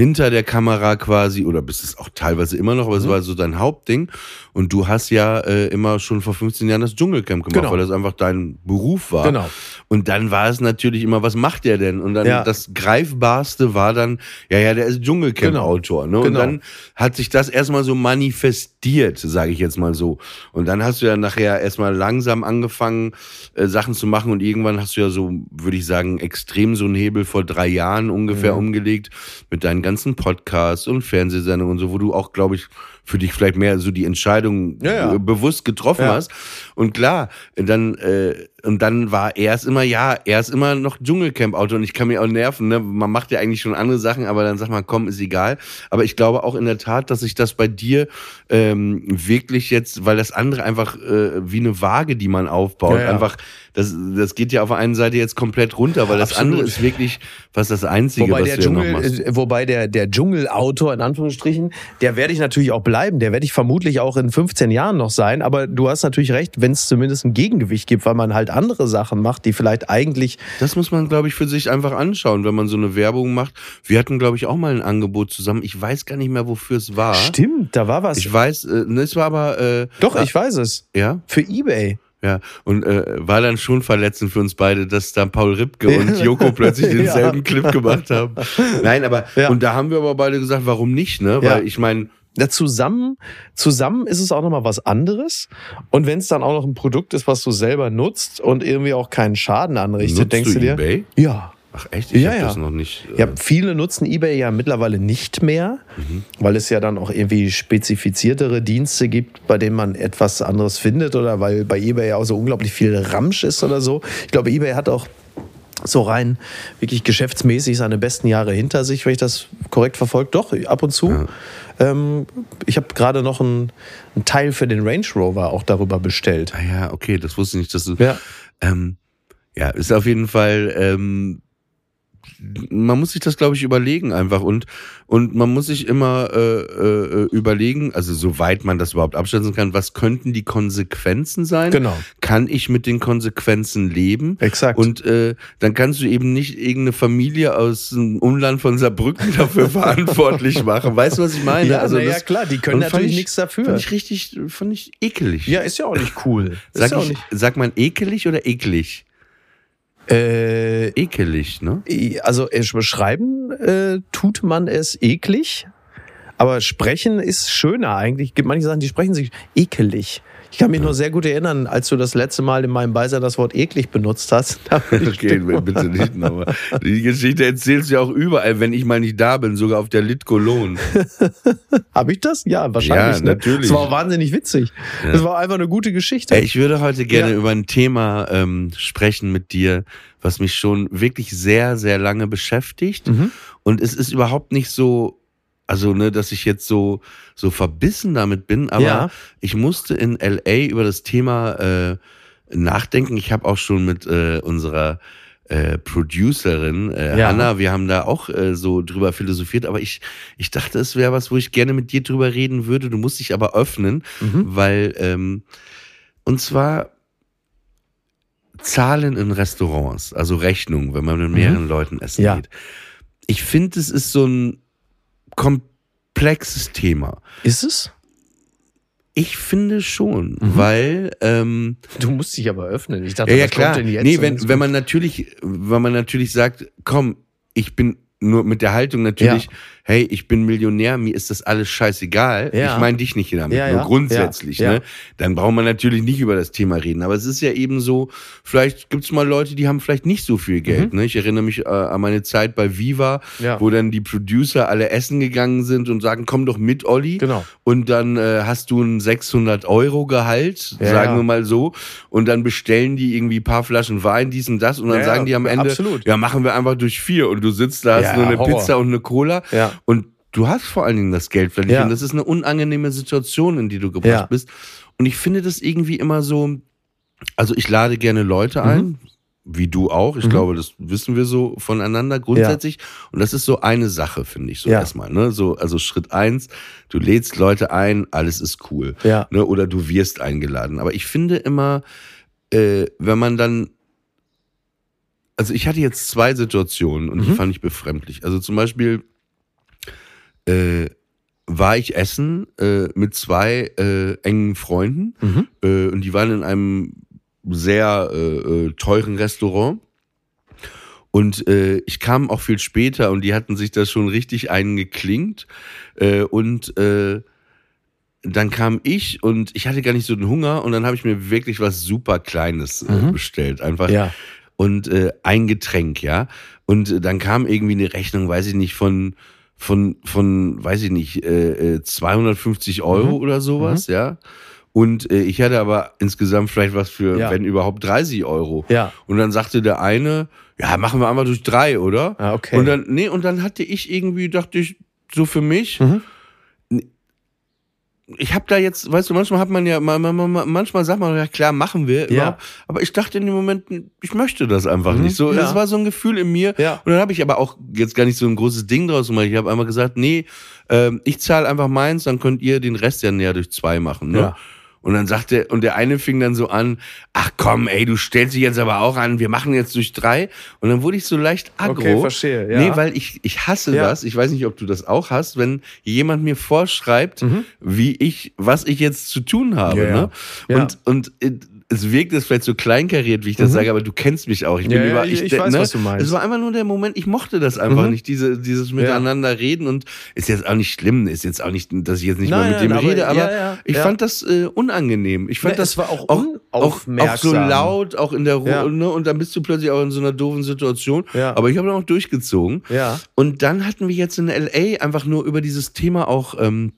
hinter der Kamera quasi oder bist es auch teilweise immer noch, aber
Mhm.
es war so dein Hauptding. Und du hast ja äh, immer schon vor 15 Jahren das Dschungelcamp gemacht,
Genau.
weil das einfach dein Beruf war.
Genau.
Und dann war es natürlich immer, was macht der denn? Und dann
Ja.
das greifbarste war dann, ja, ja, der ist Dschungelcamp-Autor. Ne? Und
Genau.
dann hat sich das erstmal so manifestiert, sage ich jetzt mal so. Und dann hast du ja nachher erstmal langsam angefangen, äh, Sachen zu machen. Und irgendwann hast du ja so, würde ich sagen, extrem so einen Hebel vor drei Jahren ungefähr
Mhm.
umgelegt mit deinen ganzen Podcasts und Fernsehsendungen und so, wo du auch, glaube ich, für dich vielleicht mehr so die Entscheidung
Ja, ja.
bewusst getroffen
Ja.
hast. Und klar, dann äh, und dann war er es immer, ja, er ist immer noch Dschungelcamp-Autor und ich kann mich auch nerven, ne? Man macht ja eigentlich schon andere Sachen, aber dann sagt man, komm, ist egal. Aber ich glaube auch in der Tat, dass sich das bei dir ähm, wirklich jetzt, weil das andere einfach äh, wie eine Waage, die man aufbaut, einfach, das, das geht ja auf der einen Seite jetzt komplett runter, weil das
Absolut.
andere ist wirklich fast das Einzige,
Wobei
was
der,
du ja noch
Dschungel,
machst.
äh, wobei der, der Dschungelautor in Anführungsstrichen, der werde ich natürlich auch bleiben. Der werde ich vermutlich auch in 15 Jahren noch sein. Aber du hast natürlich recht, wenn es zumindest ein Gegengewicht gibt, weil man halt andere Sachen macht, die vielleicht eigentlich.
Das muss man, glaube ich, für sich einfach anschauen, wenn man so eine Werbung macht. Wir hatten, glaube ich, auch mal ein Angebot zusammen. Ich weiß gar nicht mehr, wofür es war.
Stimmt, da war was.
Ich weiß, äh, ne, es war aber äh,
Doch,
äh,
ich weiß es.
ja,
Für Ebay.
Ja und äh, war dann schon verletzend für uns beide, dass da Paul Ripke und Joko plötzlich denselben
Ja.
Clip gemacht haben. Nein, aber
Ja.
und da haben wir aber beide gesagt, warum nicht, ne?
Ja.
Weil ich meine,
Ja, zusammen, zusammen ist es auch nochmal was anderes. Und wenn es dann auch noch ein Produkt ist, was du selber nutzt und irgendwie auch keinen Schaden anrichtet,
nutzt
denkst du, dir?
eBay?
Ja.
Ach echt? Ich
Ja,
hab
ja.
das noch nicht. äh,
Ja, viele nutzen eBay ja mittlerweile nicht mehr, weil es ja dann auch irgendwie spezifiziertere Dienste gibt, bei denen man etwas anderes findet oder weil bei eBay ja auch so unglaublich viel Ramsch ist oder so. Ich glaube, eBay hat auch so rein wirklich geschäftsmäßig seine besten Jahre hinter sich, wenn ich das korrekt verfolgt. Doch, ab und zu. Ähm, ich habe gerade noch einen, einen Teil für den Range Rover auch darüber bestellt.
Ah ja, okay, das wusste ich nicht, dass du.
Ja.
Ähm, ja, ist auf jeden Fall. Ähm, man muss sich das, glaube ich, überlegen einfach und und man muss sich immer äh, äh, überlegen, also soweit man das überhaupt abschätzen kann, was könnten die Konsequenzen sein?
Genau.
Kann ich mit den Konsequenzen leben?
Exakt.
Und äh, dann kannst du eben nicht irgendeine Familie aus dem Umland von Saarbrücken dafür verantwortlich machen. Weißt du, was ich meine?
Ja, na ja,
das-
klar, die können natürlich
ich-
nichts dafür.
Fand ich richtig, fand ich ekelig.
Ja, ist ja auch nicht cool. Ist
Sag,
ja auch
ich,
nicht.
sag man ekelig oder eklig?
Äh,
Ekelig, ne?
Also äh, beschreiben äh, tut man es eklig, aber sprechen ist schöner eigentlich. Gibt manche Sachen, die sprechen sich ekelig. Ich kann mich nur sehr gut erinnern, als du das letzte Mal in meinem Beisein das Wort eklig benutzt hast.
Okay, bitte nicht nochmal. Die Geschichte erzählst du ja auch überall, wenn ich mal nicht da bin, sogar auf der Litkolon.
Habe ich das? Ja, wahrscheinlich.
Ja,
ne?
natürlich.
Das war auch wahnsinnig witzig. Das war einfach eine gute Geschichte.
Ich würde heute gerne
Ja.
über ein Thema ähm, sprechen mit dir, was mich schon wirklich sehr, sehr lange beschäftigt.
Mhm.
Und es ist überhaupt nicht so, also, ne, dass ich jetzt so, so verbissen damit bin, aber
Ja.
ich musste in LA über das Thema äh, nachdenken. Ich habe auch schon mit äh, unserer äh, Producerin äh,
Ja.
Hanna, wir haben da auch äh, so drüber philosophiert, aber ich, ich dachte, es wäre was, wo ich gerne mit dir drüber reden würde. Du musst dich aber öffnen,
Mhm.
weil, ähm, und zwar Zahlen in Restaurants, also Rechnungen, wenn man mit mehreren Leuten essen
Mhm. Ja.
geht. Ich finde, es ist so ein komplexes Thema.
Ist es?
Ich finde schon,
Mhm.
weil ähm,
Du musst dich aber öffnen. Ich dachte,
ja, ja klar.
kommt denn jetzt?
Nee, wenn, wenn man natürlich, wenn man natürlich sagt, komm, ich bin nur mit der Haltung natürlich, hey, ich bin Millionär, mir ist das alles scheißegal.
Ja.
Ich meine dich nicht damit,
Ja,
nur
ja.
grundsätzlich. Ne? Dann braucht man natürlich nicht über das Thema reden. Aber es ist ja eben so, vielleicht gibt's mal Leute, die haben vielleicht nicht so viel Geld. Ne? Ich erinnere mich äh, an meine Zeit bei Viva,
Mhm.
Wo dann die Producer alle essen gegangen sind und sagen, komm doch mit, Olli.
Genau.
Und dann äh, hast du ein 600 Euro Gehalt, sagen wir mal so. Und dann bestellen die irgendwie ein paar Flaschen Wein, dies und das. Und dann sagen die am Ende,
absolut.
ja, machen wir einfach durch vier. Und du sitzt da, hast nur eine
Horror.
Pizza und eine Cola.
Ja.
Und du hast vor allen Dingen das Geld verdient.
Ja.
Das ist eine unangenehme Situation, in die du gebracht
Ja.
bist. Und ich finde das irgendwie immer so, also ich lade gerne Leute ein. Wie du auch.
Mhm.
Ich glaube, das wissen wir so voneinander grundsätzlich. Und das ist so eine Sache, finde ich so
Ja.
erstmal. Ne? So, also Schritt eins, du lädst Leute ein, alles ist cool.
Ja.
Ne? Oder du wirst eingeladen. Aber ich finde immer, äh, wenn man dann also ich hatte jetzt zwei Situationen und die
Mhm.
fand ich befremdlich. Also zum Beispiel äh, war ich essen äh, mit zwei äh, engen Freunden
Mhm.
äh, und die waren in einem sehr äh, äh, teuren Restaurant. Und äh, ich kam auch viel später und die hatten sich da schon richtig eingeklinkt. Äh, und äh, dann kam ich und ich hatte gar nicht so den Hunger und dann habe ich mir wirklich was super Kleines äh,
Mhm.
bestellt. Einfach
Ja.
und äh, ein Getränk, ja. Und äh, dann kam irgendwie eine Rechnung, weiß ich nicht, von von von weiß ich nicht äh, äh, 250 Euro
Mhm.
oder sowas, ja. Und äh, ich hatte aber insgesamt vielleicht was für,
Ja.
wenn überhaupt 30 Euro.
Ja.
Und dann sagte der eine, ja, machen wir einmal durch drei, oder?
Ah, okay.
Und dann, nee, und dann hatte ich irgendwie, dachte ich, so für mich,
Mhm.
Ich habe da jetzt, weißt du, manchmal hat man ja, man, man, man, manchmal sagt man, ja klar, machen wir,
Ja.
aber ich dachte in dem Moment, ich möchte das einfach
Mhm,
nicht. So,
ja.
das war so ein Gefühl in mir.
Ja.
Und dann habe ich aber auch jetzt gar nicht so ein großes Ding draus gemacht. Ich habe einfach gesagt, nee, ähm, ich zahle einfach meins, dann könnt ihr den Rest ja näher durch zwei machen. Ne?
Ja.
Und dann sagte, und der eine fing dann so an, ach komm, ey, du stellst dich jetzt aber auch an, wir machen jetzt durch drei. Und dann wurde ich so leicht aggro.
Okay, verstehe, ja.
Nee, weil ich, ich hasse
Ja.
das. Ich weiß nicht, ob du das auch hast, wenn jemand mir vorschreibt, wie ich, was ich jetzt zu tun habe.
Mhm. Ja, ja.
Ne?
Ja.
Und, und äh, es wirkt jetzt vielleicht so kleinkariert, wie ich das sage, aber du kennst mich auch. Ich bin
Mhm. Ja, ja,
über,
ich- ich weiß, was du meinst.
Es war einfach nur der Moment, ich mochte das einfach
Mhm.
nicht, diese, dieses Miteinander reden und ist jetzt auch nicht schlimm, ist jetzt auch nicht, dass ich jetzt nicht
Nein,
mal mit dem
nein, aber-
rede, aber
ja, ja,
ich
ja.
fand das äh, unangenehm. Ich fand
Ne,
das
es war auch
auch, auch, auch so laut, auch in der Ruhe,
Ja.
ne? und dann bist du plötzlich auch in so einer doofen Situation.
Ja.
Aber ich habe dann auch durchgezogen.
Ja.
Und dann hatten wir jetzt in LA einfach nur über dieses Thema auch ähm,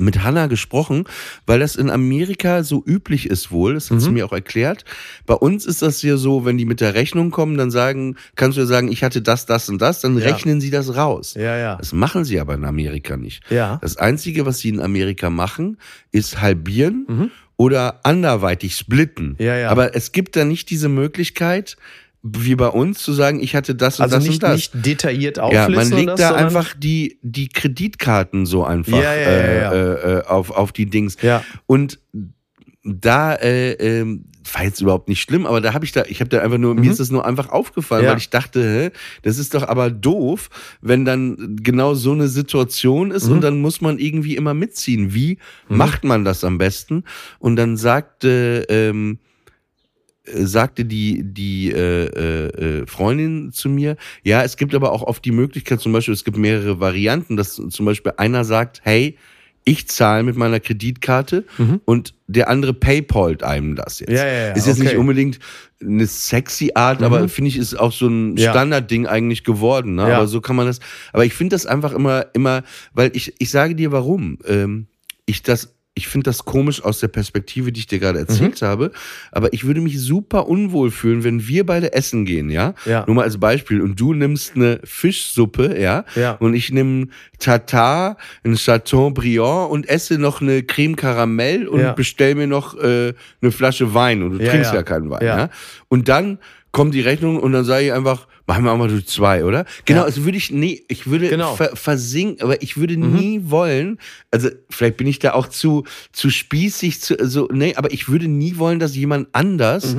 mit Hannah gesprochen, weil das in Amerika so üblich ist wohl, das hat
Mhm.
sie mir auch erklärt. Bei uns ist das ja so, wenn die mit der Rechnung kommen, dann sagen, kannst du ja sagen, ich hatte das, das und das, dann
Ja.
rechnen sie das raus.
Ja, ja.
Das machen sie aber in Amerika nicht.
Ja.
Das Einzige, was sie in Amerika machen, ist halbieren
Mhm.
oder anderweitig splitten.
Ja, ja.
Aber es gibt da nicht diese Möglichkeit, wie bei uns, zu sagen, ich hatte das und
Also
das
nicht,
und das.
nicht detailliert
Ja,
auflisten
man
und
legt
das,
da einfach die, die Kreditkarten so einfach
Ja, ja, ja, ja.
Äh, äh, auf, auf die Dings.
Ja.
Und da äh, ähm, war jetzt überhaupt nicht schlimm, aber da habe ich da, ich habe da einfach nur,
Mhm.
mir ist das nur einfach aufgefallen,
Ja.
weil ich dachte, hä, das ist doch aber doof, wenn dann genau so eine Situation ist
Mhm.
und dann muss man irgendwie immer mitziehen. Wie macht man das am besten? Und dann sagte ähm, äh, sagte die, die äh, äh, äh, Freundin zu mir, ja, es gibt aber auch oft die Möglichkeit, zum Beispiel, es gibt mehrere Varianten, dass zum Beispiel einer sagt, hey, ich zahle mit meiner Kreditkarte und der andere paypalt einem das jetzt.
Mhm. Ja, ja, ja,
ist jetzt nicht
okay.
unbedingt eine sexy Art, aber finde ich, ist auch so ein. Standardding eigentlich geworden. Ne? Aber so kann man das. Aber ich finde das einfach immer, immer, weil ich, ich sage dir warum. Ähm, ich das, ich finde das komisch aus der Perspektive, die ich dir gerade
Mhm.
erzählt habe. Aber ich würde mich super unwohl fühlen, wenn wir beide essen gehen, ja?
Ja.
Nur mal als Beispiel. Und du nimmst eine Fischsuppe, ja?
Ja.
Und ich nehme Tartar, ein Chateaubriand und esse noch eine Creme Karamell und
Ja.
bestell mir noch äh, eine Flasche Wein. Und du trinkst
ja.
keinen Wein,
Ja.
ja? Und dann kommt die Rechnung und dann sage ich einfach, machen wir auch mal durch zwei, oder? Genau,
Ja.
also würde ich, nee, ich würde
Genau.
ver versinken, aber ich würde nie wollen, also vielleicht bin ich da auch zu, zu spießig, zu, so, nee, aber ich würde nie wollen, dass jemand anders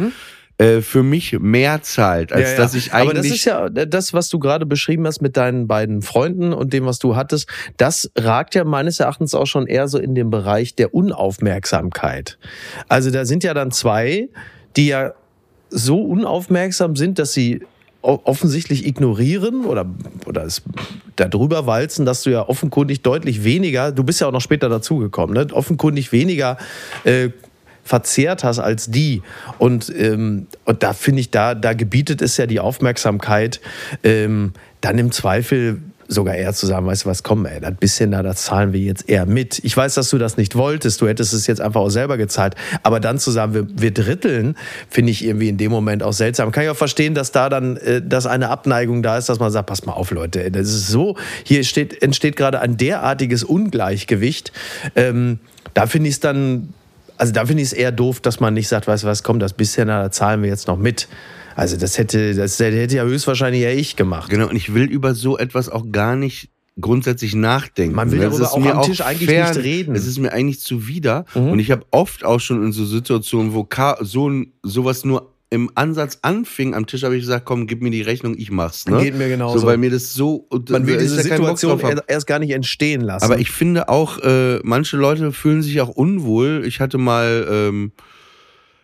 äh, für mich mehr zahlt, als
Ja, ja.
dass ich eigentlich.
Aber das ist ja das, was du gerade beschrieben hast mit deinen beiden Freunden und dem, was du hattest, das ragt ja meines Erachtens auch schon eher so in den Bereich der Unaufmerksamkeit. Also da sind ja dann zwei, die ja so unaufmerksam sind, dass sie offensichtlich ignorieren oder, oder es darüber walzen, dass du ja offenkundig deutlich weniger, du bist ja auch noch später dazugekommen, ne? offenkundig weniger äh, verzehrt hast als die. Und, ähm, und da finde ich, da, da gebietet es ja die Aufmerksamkeit, ähm, dann im Zweifel sogar eher zu sagen, weißt du was, komm, ey, das bisschen da, das zahlen wir jetzt eher mit. Ich weiß, dass du das nicht wolltest, du hättest es jetzt einfach auch selber gezahlt, aber dann zu sagen, wir, wir dritteln, finde ich irgendwie in dem Moment auch seltsam. Kann ich auch verstehen, dass da dann, äh, dass eine Abneigung da ist, dass man sagt, pass mal auf, Leute, das ist so, hier steht, entsteht gerade ein derartiges Ungleichgewicht. Ähm, da finde ich es dann also da finde ich es eher doof, dass man nicht sagt, weißt du was, komm, das bisschen, da zahlen wir jetzt noch mit. Also das hätte, das hätte ja höchstwahrscheinlich eher ich gemacht.
Genau, und ich will über so etwas auch gar nicht grundsätzlich nachdenken.
Man will
Das
darüber
ist
auch
mir
am Tisch eigentlich nicht reden. Mhm.
Es ist mir eigentlich zuwider. Und ich habe oft auch schon in so Situationen, wo Ka so sowas nur im Ansatz anfing am Tisch, habe ich gesagt, komm, gib mir die Rechnung, ich mach's. Ne?
Geht mir genauso.
So, weil mir das so...
Man will diese
ja
Situation er- erst gar nicht entstehen lassen.
Aber ich finde auch, äh, manche Leute fühlen sich auch unwohl. Ich hatte mal ähm,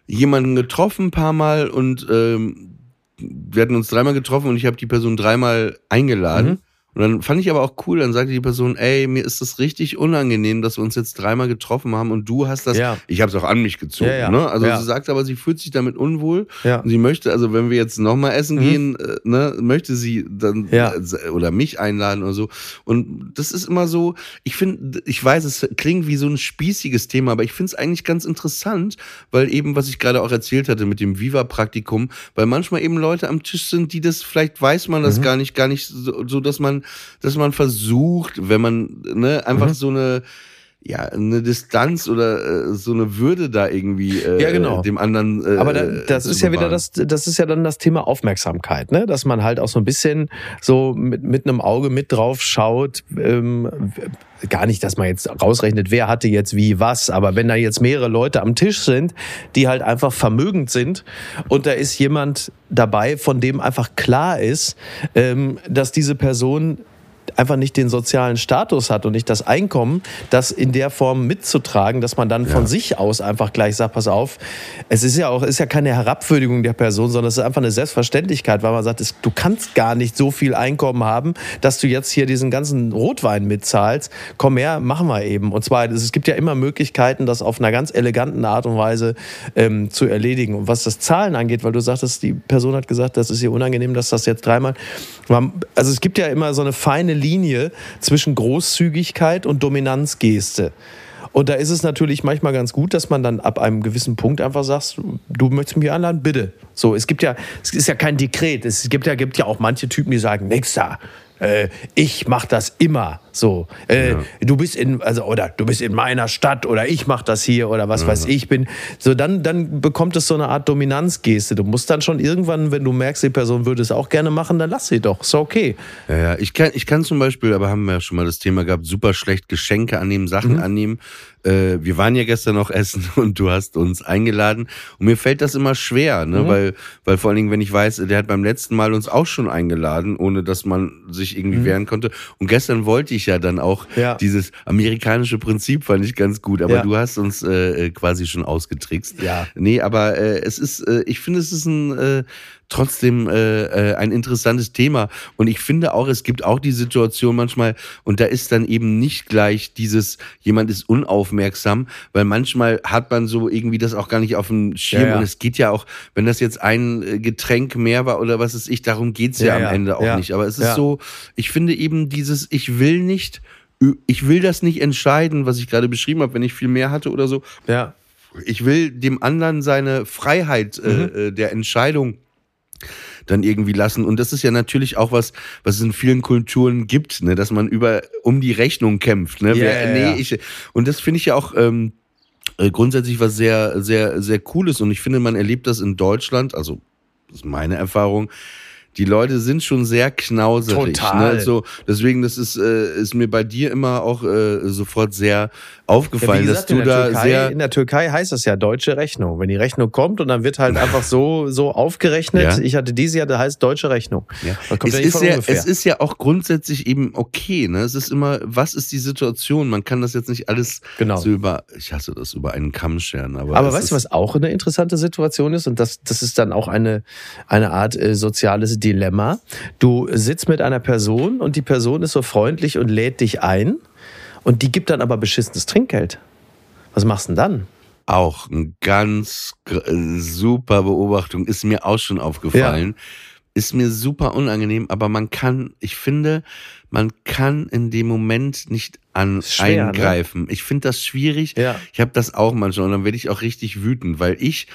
jemanden getroffen, ein paar Mal und ähm, wir hatten uns dreimal getroffen und ich habe die Person dreimal eingeladen.
Mhm.
Und dann fand ich aber auch cool, dann sagte die Person, ey, mir ist das richtig unangenehm, dass wir uns jetzt dreimal getroffen haben und du hast das,
Ja.
ich habe es auch an mich gezogen.
Ja, ja.
Ne? Also sie sagt aber, sie fühlt sich damit unwohl
Ja.
und sie möchte, also wenn wir jetzt nochmal essen gehen, äh, ne, möchte sie dann
Mhm.
Äh, oder mich einladen oder so. Und das ist immer so, ich finde, ich weiß, es klingt wie so ein spießiges Thema, aber ich finde es eigentlich ganz interessant, weil eben, was ich gerade auch erzählt hatte mit dem Viva-Praktikum, weil manchmal eben Leute am Tisch sind, die das, vielleicht weiß man
Mhm.
das gar nicht, gar nicht so, so, dass man, dass man versucht, wenn man, ne,
Mhm.
einfach so eine, ja, eine Distanz oder äh, so eine Würde da irgendwie äh,
Ja, genau.
dem anderen. Äh,
Aber da, das ist ja wieder das, das ist ja dann das Thema Aufmerksamkeit, ne? Dass man halt auch so ein bisschen so mit, mit einem Auge mit drauf schaut. Ähm, gar nicht, dass man jetzt rausrechnet, wer hatte jetzt wie was, aber wenn da jetzt mehrere Leute am Tisch sind, die halt einfach vermögend sind und da ist jemand dabei, von dem einfach klar ist, ähm, dass diese Person einfach nicht den sozialen Status hat und nicht das Einkommen, das in der Form mitzutragen, dass man dann von sich aus einfach gleich sagt, pass auf, es ist ja auch, ist ja keine Herabwürdigung der Person, sondern es ist einfach eine Selbstverständlichkeit, weil man sagt, es, du kannst gar nicht so viel Einkommen haben, dass du jetzt hier diesen ganzen Rotwein mitzahlst. Komm her, machen wir eben. Und zwar, es gibt ja immer Möglichkeiten, das auf einer ganz eleganten Art und Weise ähm, zu erledigen. Und was das Zahlen angeht, weil du sagtest, die Person hat gesagt, das ist ihr unangenehm, dass das jetzt dreimal. Also es gibt ja immer so eine feine Linie zwischen Großzügigkeit und Dominanzgeste. Und da ist es natürlich manchmal ganz gut, dass man dann ab einem gewissen Punkt einfach sagt, du möchtest mich einladen, bitte. So, es gibt ja, es ist ja kein Dekret. Es gibt ja, gibt ja auch manche Typen, die sagen, nix da. Äh, ich mach das immer so. Äh, Du bist in, also oder du bist in meiner Stadt oder ich mach das hier oder was weiß ich bin. So dann, dann bekommt es so eine Art Dominanzgeste. Du musst dann schon irgendwann, wenn du merkst, die Person würde es auch gerne machen, dann lass sie doch. Ist okay.
Ja, ja, ich kann, ich kann zum Beispiel, aber haben wir ja schon mal das Thema gehabt, super schlecht Geschenke annehmen, Sachen
Mhm.
annehmen. Äh, wir waren ja gestern noch essen und du hast uns eingeladen. Und mir fällt das immer schwer, ne?
Mhm.
weil, weil vor allen Dingen, wenn ich weiß, der hat beim letzten Mal uns auch schon eingeladen, ohne dass man sich
Mhm.
irgendwie wehren konnte. Und gestern wollte ich ja dann auch
Ja.
dieses amerikanische Prinzip fand ich ganz gut, aber
Ja.
du hast uns äh, quasi schon ausgetrickst.
Ja.
Nee, aber äh, es ist, äh, ich finde, es ist ein äh, trotzdem äh, äh, ein interessantes Thema. Und ich finde auch, es gibt auch die Situation manchmal, und da ist dann eben nicht gleich dieses, jemand ist unaufmerksam, weil manchmal hat man so irgendwie das auch gar nicht auf dem Schirm.
Ja, ja.
Und es geht ja auch, wenn das jetzt ein äh, Getränk mehr war oder was ist ich, darum geht's ja,
Ja,
am. Ende auch nicht. Aber es ist so, ich finde eben dieses, ich will nicht, ich will das nicht entscheiden, was ich gerade beschrieben habe, wenn ich viel mehr hatte oder so.
Ja.
Ich will dem anderen seine Freiheit
Mhm.
äh, äh, der Entscheidung dann irgendwie lassen. Und das ist ja natürlich auch was, was es in vielen Kulturen gibt, ne, dass man über um die Rechnung kämpft. Ne?
Ja,
Wer, nee,
ja.
Ich, und das finde ich ja auch ähm, äh, grundsätzlich was sehr, sehr, sehr cooles. Und ich finde, man erlebt das in Deutschland, also das ist meine Erfahrung. Die Leute sind schon sehr knauserig.
Total.
Ne? So, deswegen, das ist, äh, ist mir bei dir immer auch äh, sofort sehr
Ja,
aufgefallen,
wie gesagt,
dass du da
Türkei,
sehr.
in der Türkei heißt das ja deutsche Rechnung. Wenn die Rechnung kommt und dann wird halt einfach so, so aufgerechnet.
Ja.
Ich hatte dieses Jahr, da heißt deutsche Rechnung.
Ja. Es,
ja
ist ja,
ungefähr.
es ist ja auch grundsätzlich eben okay. Ne? Es ist immer, was ist die Situation? Man kann das jetzt nicht alles
Genau.
so über, ich hasse das, über einen Kamm scheren. Aber,
Aber weißt du, was auch eine interessante Situation ist? Und das, das ist dann auch eine, eine Art äh, soziales Dilemma. Du sitzt mit einer Person und die Person ist so freundlich und lädt dich ein und die gibt dann aber beschissenes Trinkgeld. Was machst du denn dann?
Auch eine ganz äh, super Beobachtung, ist mir auch schon aufgefallen. Ist mir super unangenehm, aber man kann, ich finde, man kann in dem Moment nicht an
schwer, ne?
eingreifen. Ich finde das schwierig.
Ja.
Ich habe das auch manchmal und dann werde ich auch richtig wütend, weil ich,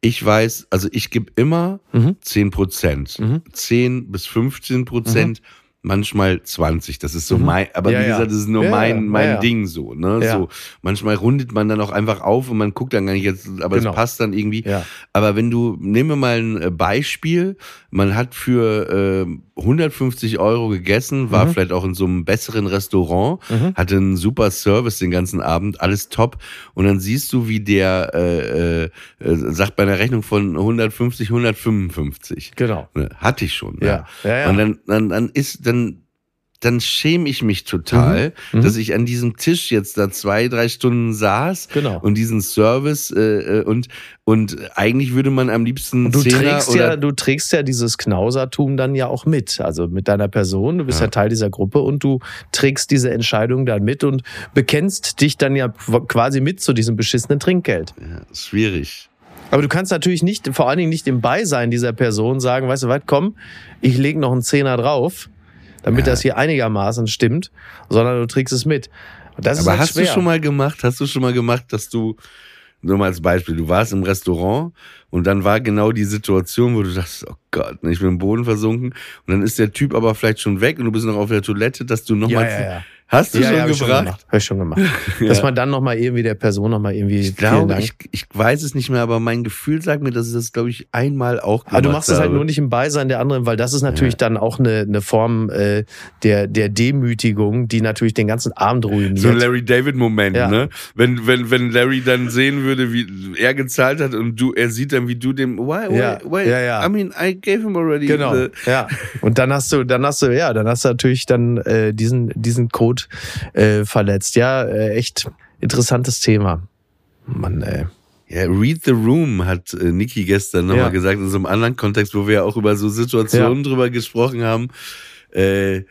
ich weiß, also ich gebe immer
Mhm.
10 Prozent.
Mhm.
10 bis 15 Prozent, manchmal 20. Das ist so mein, aber
Mhm. Ja,
wie gesagt, das ist nur
Ja,
mein, mein
ja.
Ding so, ne? So, manchmal rundet man dann auch einfach auf und man guckt dann gar nicht jetzt, aber
Genau.
es passt dann irgendwie. Aber wenn du, nehmen wir mal ein äh, Beispiel, man hat für äh, 150 Euro gegessen, war
Mhm.
vielleicht auch in so einem besseren Restaurant, hatte einen super Service den ganzen Abend, alles top. Und dann siehst du, wie der äh, äh, äh, sagt bei einer Rechnung von 150, 155.
Genau.
Ne, Hatte ich schon.
Ja. Ja, ja.
Und dann, dann, dann ist, dann, dann schäme ich mich total,
Mhm.
dass ich an diesem Tisch jetzt da zwei, drei Stunden saß
Genau.
und diesen Service äh, äh, und und eigentlich würde man am liebsten
Du
Zehner
trägst, ja, du trägst ja dieses Knausertum dann ja auch mit. Also mit deiner Person. Du bist ja,
Ja.
Teil dieser Gruppe und du trägst diese Entscheidung dann mit und bekennst dich dann ja quasi mit zu diesem beschissenen Trinkgeld.
ja, schwierig.
Aber du kannst natürlich nicht, vor allen Dingen nicht im Beisein dieser Person sagen, weißt du was, komm, ich lege noch einen Zehner drauf, damit
Ja.
das hier einigermaßen stimmt, sondern du trägst es mit.
Aber
halt
hast
schwer.
du schon mal gemacht, hast du schon mal gemacht, dass du nur mal als Beispiel, du warst im Restaurant und dann war genau die Situation, wo du dachtest, oh Gott, ich bin im Boden versunken und dann ist der Typ aber vielleicht schon weg und du bist noch auf der Toilette, dass du nochmal
ja.
Hast du
ja,
schon
ja, ich schon
gebracht?
gemacht. Hab ich schon gemacht. Dass man dann nochmal irgendwie der Person nochmal irgendwie.
Ich glaube, ich, ich weiß es nicht mehr, aber mein Gefühl sagt mir, dass ich das, glaube ich, einmal auch gemacht
Aber du machst es halt nur nicht im Beisein der anderen, weil das ist natürlich dann auch eine, eine Form äh, der, der Demütigung, die natürlich den ganzen Abend ruiniert.
So ein Larry David-Moment,
Ja.
ne? Wenn, wenn, wenn Larry dann sehen würde, wie er gezahlt hat und du, er sieht dann, wie du dem, why, why,
Ja,
why,
ja, ja.
I mean, I gave him already.
Genau, ja. Und dann hast du, dann hast du, ja, dann hast du natürlich dann äh, diesen, diesen Code äh, verletzt. Ja, äh, echt interessantes Thema. Mann, ey.
Ja, Read the Room hat äh, Niki gestern nochmal
Ja.
gesagt, in so einem anderen Kontext, wo wir ja auch über so Situationen drüber gesprochen haben. Äh,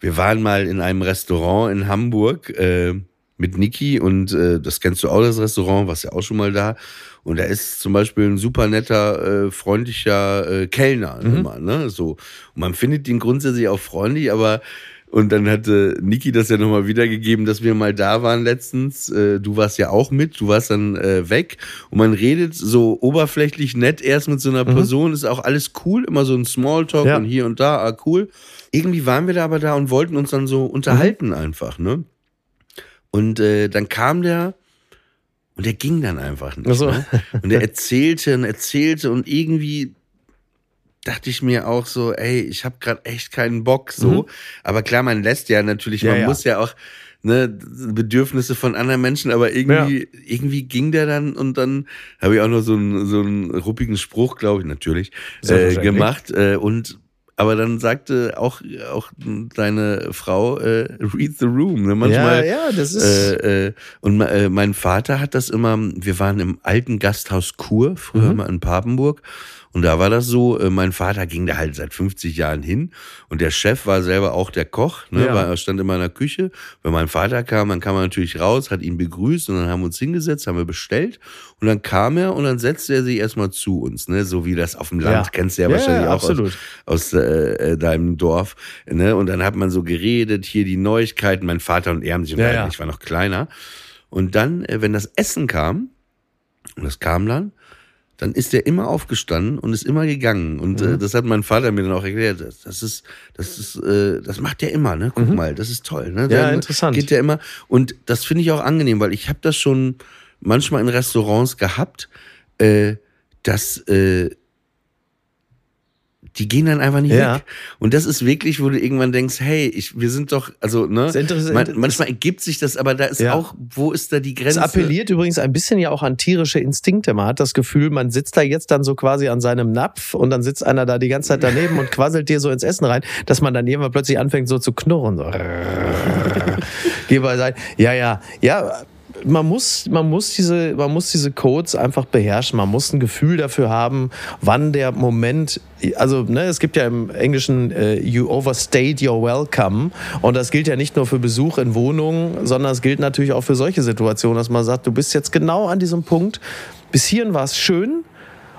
wir waren mal in einem Restaurant in Hamburg äh, mit Niki und äh, das kennst du auch, das Restaurant, warst ja auch schon mal da. Und da ist zum Beispiel ein super netter, äh, freundlicher äh, Kellner
Mhm.
immer, ne? So. Und man findet ihn grundsätzlich auch freundlich, aber und dann hatte Niki das ja nochmal wiedergegeben, dass wir mal da waren letztens. Äh, du warst ja auch mit, du warst dann äh, weg. Und man redet so oberflächlich nett erst mit so einer Person, ist auch alles cool, immer so ein Smalltalk
Ja.
und hier und da, ah, cool. Irgendwie waren wir da aber da und wollten uns dann so unterhalten einfach, ne? Und äh, dann kam der und der ging dann einfach nicht.
So.
Ne? Und er erzählte und erzählte und irgendwie dachte ich mir auch so, ey, ich habe gerade echt keinen Bock so. Aber klar, man lässt ja natürlich,
Mhm. Ja,
man
ja.
muss ja auch ne, Bedürfnisse von anderen Menschen, aber irgendwie, irgendwie ging der dann und dann habe ich auch noch so einen, so einen ruppigen Spruch, glaube ich, natürlich, äh, gemacht. Äh, und aber dann sagte auch, auch deine Frau, äh, read the room. Ne? Manchmal,
ja, ja, das ist.
Äh, äh, und äh, mein Vater hat das immer, wir waren im alten Gasthaus Kur, früher
Mhm.
mal in Papenburg. Und da war das so, äh, mein Vater ging da halt seit 50 Jahren hin und der Chef war selber auch der Koch, ne,
Ja.
war, er stand in der Küche. Wenn mein Vater kam, dann kam er natürlich raus, hat ihn begrüßt und dann haben wir uns hingesetzt, haben wir bestellt und dann kam er und dann setzte er sich erstmal zu uns, ne, so wie das auf dem Land,
Ja.
kennst du ja,
Ja,
wahrscheinlich auch aus,
absolut.
aus äh, äh, deinem Dorf, ne, und dann hat man so geredet, hier die Neuigkeiten, mein Vater und er haben sich unterhalten, ich war noch kleiner und dann, äh, wenn das Essen kam, und das kam dann, dann ist er immer aufgestanden und ist immer gegangen. Und
Mhm.
äh, das hat mein Vater mir dann auch erklärt. Das, ist, das ist, äh, das macht er immer, ne? Guck mal, das ist toll, ne?
Mhm. Ja, interessant.
Geht der immer. Und das finde ich auch angenehm, weil ich habe das schon manchmal in Restaurants gehabt, äh, dass äh, die gehen dann einfach nicht
Ja.
weg. Und das ist wirklich, wo du irgendwann denkst, hey, ich, wir sind doch, also, ne?
Das ist interessant.
Man, manchmal ergibt sich das, aber da ist
Ja.
auch, wo ist da die
Es
Grenze?
appelliert übrigens ein bisschen ja auch an tierische Instinkte. Man hat das Gefühl, man sitzt da jetzt dann so quasi an seinem Napf und dann sitzt einer da die ganze Zeit daneben und quasselt dir so ins Essen rein, dass man dann irgendwann plötzlich anfängt so zu knurren. So. Geh beiseite. Ja, ja, ja. Man muss, man muss diese, man muss diese Codes einfach beherrschen. Man muss ein Gefühl dafür haben, wann der Moment, also ne, es gibt ja im Englischen äh, you overstayed your welcome und das gilt ja nicht nur für Besuch in Wohnungen, sondern es gilt natürlich auch für solche Situationen, dass man sagt, du bist jetzt genau an diesem Punkt. Bis hierhin war es schön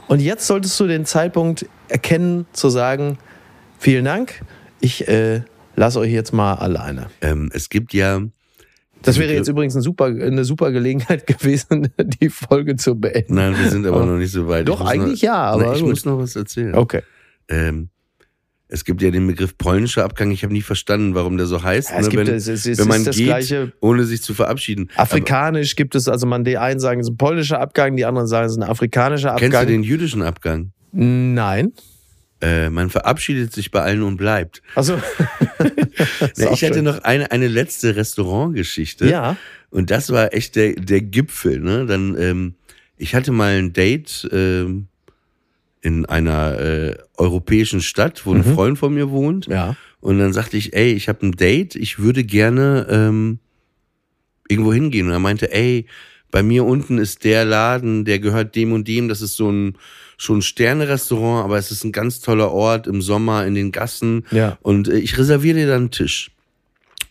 und jetzt solltest du den Zeitpunkt erkennen, zu sagen, vielen Dank, ich äh, lasse euch jetzt mal alleine.
ähm, es gibt ja,
Das wäre jetzt übrigens ein super, eine super Gelegenheit gewesen, die Folge zu beenden.
Nein, wir sind aber
Aber-
noch nicht so weit.
Doch, eigentlich
noch,
ja, aber
Nein, ich
gut.
muss noch was erzählen.
Okay.
Ähm, es gibt ja den Begriff polnischer Abgang. Ich habe nie verstanden, warum der so heißt.
Ja, es
ne?
gibt-
wenn,
es es
wenn man geht,
Gleiche.
ohne sich zu verabschieden.
Afrikanisch gibt es, also man, die einen sagen, es ist ein polnischer Abgang, die anderen sagen, es ist ein afrikanischer
Aber
Abgang.
kennst du den jüdischen Abgang?
Nein.
Äh, man verabschiedet sich bei allen und bleibt.
Also,
Ja, ich hatte noch eine, eine letzte Restaurantgeschichte.
Ja.
Und das war echt der, der Gipfel. Ne? Dann, ähm, ich hatte mal ein Date ähm, in einer äh, europäischen Stadt, wo ein Freund von mir wohnt.
Mhm. Ja.
Und dann sagte ich, ey, ich habe ein Date, ich würde gerne ähm, irgendwo hingehen. Und er meinte, ey, bei mir unten ist der Laden, der gehört dem und dem. Das ist so ein schon Sterne-Restaurant, aber es ist ein ganz toller Ort im Sommer in den Gassen.
Ja.
Und äh, ich reserviere dir dann einen Tisch.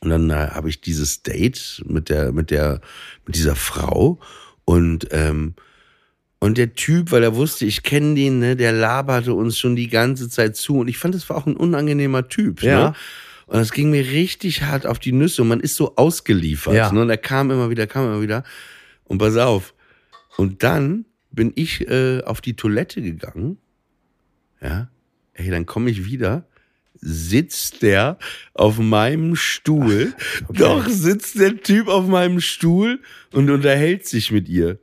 Und dann äh, habe ich dieses Date mit der, mit der, mit dieser Frau und ähm, und der Typ, weil er wusste, ich kenne den, ne, der laberte uns schon die ganze Zeit zu. Und ich fand, das war auch ein unangenehmer Typ.
Ja.
Ne? Und das ging mir richtig hart auf die Nüsse. Und man ist so ausgeliefert.
Ja.
Ne? Und er kam immer wieder, kam immer wieder. Und pass auf. Und dann bin ich äh, auf die Toilette gegangen. Ja. Ey, dann komme ich wieder. Sitzt der auf meinem Stuhl. Doch, sitzt der Typ auf meinem Stuhl und unterhält sich mit ihr.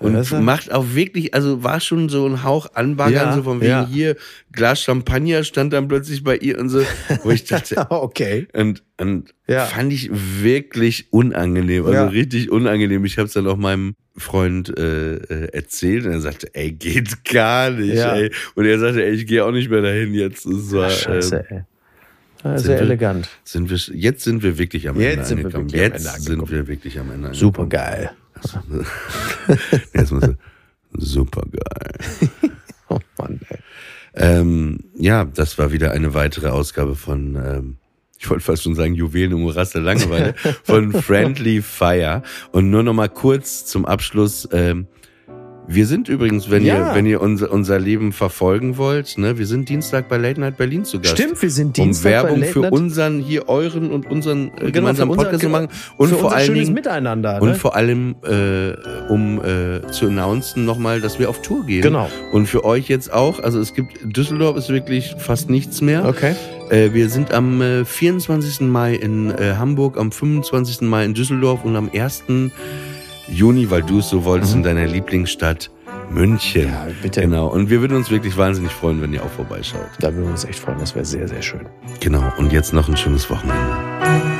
Und
ja-
macht auch wirklich, also war schon so ein Hauch anbaggern,
Ja,
so von wegen
ja.
hier, Glas Champagner stand dann plötzlich bei ihr und so, wo ich dachte,
okay.
und, und
Ja.
fand ich wirklich unangenehm, also richtig unangenehm. Ich habe es dann auch meinem Freund äh, äh, erzählt und er sagte, ey, geht gar nicht, ey. Und er sagte, ey, ich gehe auch nicht mehr dahin jetzt. Es war,
Scheiße,
ähm,
ey.
Sind
sehr
wir-
elegant.
sind wir, jetzt sind wir wirklich am
Jetzt
Ende
sind wir
angekommen.
wirklich am
jetzt sind wir wirklich am Ende
Super
angekommen.
geil.
Jetzt muss super geil.
Oh Mann, ey.
Ähm, ja, das war wieder eine weitere Ausgabe von, ähm, ich wollte fast schon sagen, Juwelen Morast der Langeweile, von Friendly Fire. Und nur noch mal kurz zum Abschluss. Ähm, wir sind übrigens, wenn
Ja.
ihr, wenn ihr unser, unser Leben verfolgen wollt, ne, wir sind Dienstag bei Late Night Berlin zu Gast.
Stimmt, wir sind
um
Dienstag bei
Werbung
Late
für
Night-
unseren, hier euren und unseren äh,
Genau,
gemeinsamen
unser-
Podcast zu machen.
Und
Und
für
vor allen Dingen,
Miteinander.
und
ne?
vor allem, äh, um äh, zu announcen nochmal, dass wir auf Tour gehen.
Genau.
Und für euch jetzt auch. Also es gibt, Düsseldorf ist wirklich fast nichts mehr.
Okay.
Äh, wir sind am äh, 24. Mai in äh, Hamburg, am 25. Mai in Düsseldorf und am 1. Juni, weil du es so wolltest, in deiner Lieblingsstadt München.
Mhm. Ja, bitte.
Genau. Und wir würden uns wirklich wahnsinnig freuen, wenn ihr auch vorbeischaut.
Da würden wir uns echt freuen. Das wäre sehr, sehr schön.
Genau. Und jetzt noch ein schönes Wochenende.